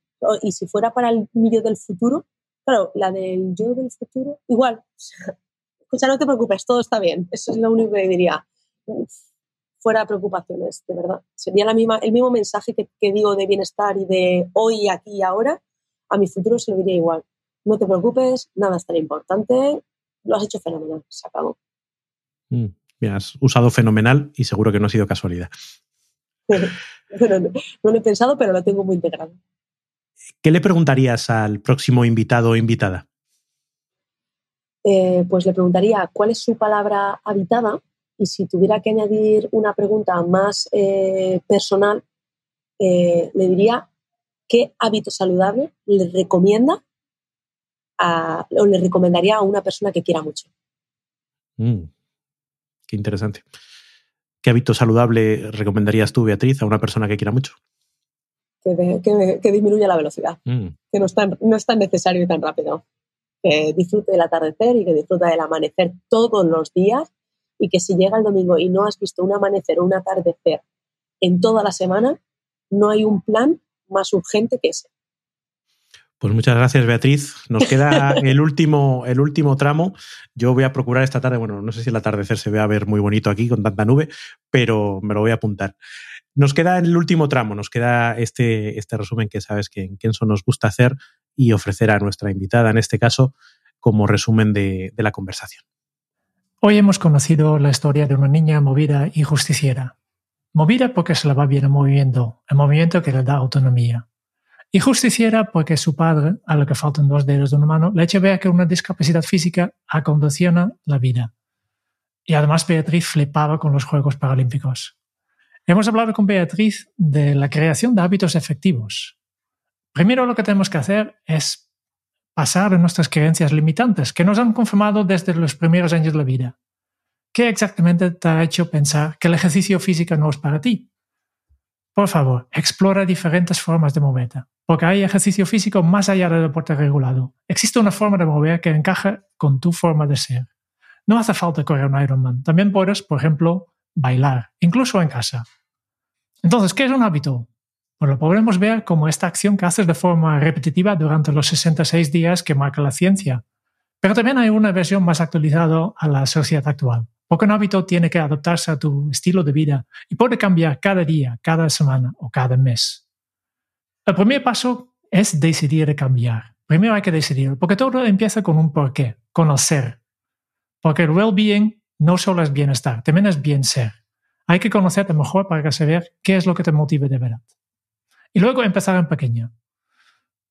Y si fuera para el mío del futuro, claro, la del yo del futuro, igual. [laughs] Escucha, no te preocupes, todo está bien. Eso es lo único que diría. fuera preocupaciones, de verdad. Sería la misma, el mismo mensaje que, digo de bienestar y de hoy, aquí y ahora, a mi futuro se lo diría igual. No te preocupes, nada es tan importante, lo has hecho fenomenal, se acabó. Mm, me has usado fenomenal y seguro que no ha sido casualidad. [laughs] no, lo he pensado, pero lo tengo muy integrado. ¿Qué le preguntarías al próximo invitado o invitada? Eh, pues le preguntaría cuál es su palabra habitada Y si tuviera que añadir una pregunta más eh, personal, eh, le diría qué hábito saludable le recomienda o le recomendaría a una persona que quiera mucho. Mm, qué interesante. ¿Qué hábito saludable recomendarías tú, Beatriz, a una persona que quiera mucho? Que, disminuya la velocidad, mm. que no es, tan, no es tan necesario y tan rápido. Que disfrute del atardecer y que disfrute del amanecer todos los días y que si llega el domingo y no has visto un amanecer o un atardecer en toda la semana, no hay un plan más urgente que ese. Pues muchas gracias, Beatriz. Nos queda [laughs] el último, el último tramo. Yo voy a procurar esta tarde, bueno, no sé si el atardecer se ve a ver muy bonito aquí con tanta nube, pero me lo voy a apuntar. Nos queda el último tramo, nos queda este, este resumen que sabes que en Kenso nos gusta hacer y ofrecer a nuestra invitada, en este caso, como resumen de, la conversación. Hoy hemos conocido la historia de una niña movida y justiciera. Movida porque se la va bien el movimiento, el movimiento que le da autonomía. Y justiciera porque su padre, a lo que faltan dos dedos de una mano, le echa ver que una discapacidad física acondiciona la vida. Y además Beatriz flipaba con los Juegos Paralímpicos. Hemos hablado con Beatriz de la creación de hábitos efectivos. Primero lo que tenemos que hacer es pasar de nuestras creencias limitantes que nos han confirmado desde los primeros años de la vida. ¿Qué exactamente te ha hecho pensar que el ejercicio físico no es para ti? Por favor, explora diferentes formas de moverte, porque hay ejercicio físico más allá del deporte regulado. Existe una forma de mover que encaja con tu forma de ser. No hace falta correr un Ironman. También puedes, por ejemplo, bailar, incluso en casa. Entonces, ¿qué es un hábito? Pues lo podemos ver como esta acción que haces de forma repetitiva durante los 66 días que marca la ciencia. Pero también hay una versión más actualizada a la sociedad actual, porque un hábito tiene que adaptarse a tu estilo de vida y puede cambiar cada día, cada semana o cada mes. El primer paso es decidir cambiar. Primero hay que decidir, porque todo empieza con un porqué, con el. Porque el well-being no solo es bienestar, también es bien ser. Hay que conocerte mejor para saber qué es lo que te motive de verdad. Y luego empezar en pequeño.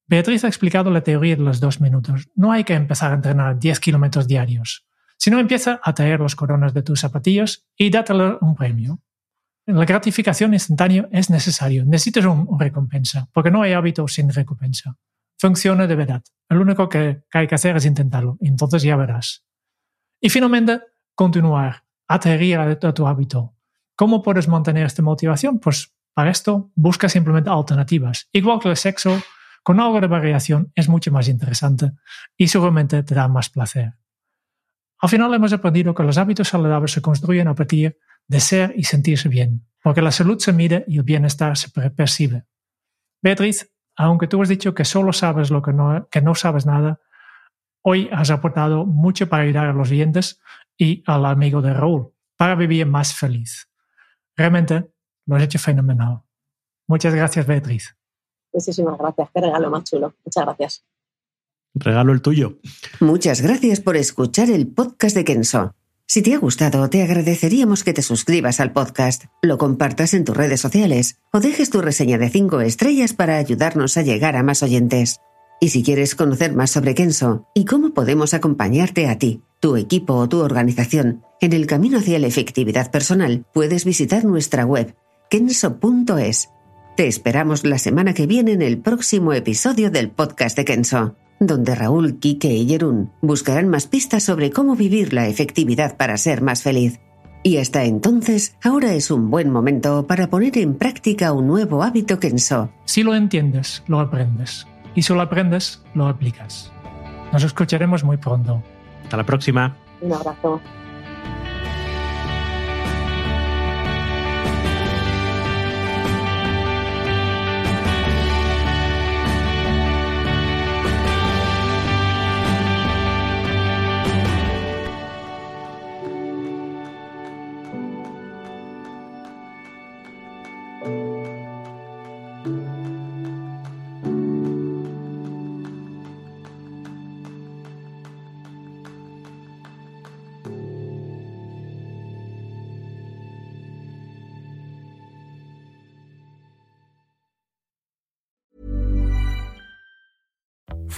Beatriz ha explicado la teoría de los dos minutos. No hay que empezar a entrenar 10 kilómetros diarios, sino empieza a traer los coronas de tus zapatillos y dátelo un premio. La gratificación instantánea es necesario. Necesitas una recompensa, porque no hay hábito sin recompensa. Funciona de verdad. Lo único que hay que hacer es intentarlo, entonces ya verás. Y finalmente, continuar, adherir a tu hábito. ¿Cómo puedes mantener esta motivación? Pues para esto, busca simplemente alternativas. Igual que el sexo, con algo de variación es mucho más interesante y seguramente te da más placer. Al final hemos aprendido que los hábitos saludables se construyen a partir de ser y sentirse bien, porque la salud se mide y el bienestar se percibe. Beatriz, aunque tú has dicho que solo sabes lo que no, que no sabes nada, hoy has aportado mucho para ayudar a los oyentes y al amigo de Raúl para vivir más feliz. Realmente lo has hecho fenomenal. Muchas gracias, Beatriz. Muchísimas gracias. Qué regalo más chulo. Muchas gracias. Regalo el tuyo. Muchas gracias por escuchar el podcast de Kenso. Si te ha gustado, te agradeceríamos que te suscribas al podcast, lo compartas en tus redes sociales o dejes tu reseña de 5 estrellas para ayudarnos a llegar a más oyentes. Y si quieres conocer más sobre Kenso y cómo podemos acompañarte a ti, tu equipo o tu organización en el camino hacia la efectividad personal, puedes visitar nuestra web kenso.es. Te esperamos la semana que viene en el próximo episodio del podcast de Kenso, donde Raúl, Kike y Jerún buscarán más pistas sobre cómo vivir la efectividad para ser más feliz. Y hasta entonces, ahora es un buen momento para poner en práctica un nuevo hábito Kenso. Si lo entiendes, lo aprendes. Y si lo aprendes, lo aplicas. Nos escucharemos muy pronto. Hasta la próxima. Un abrazo.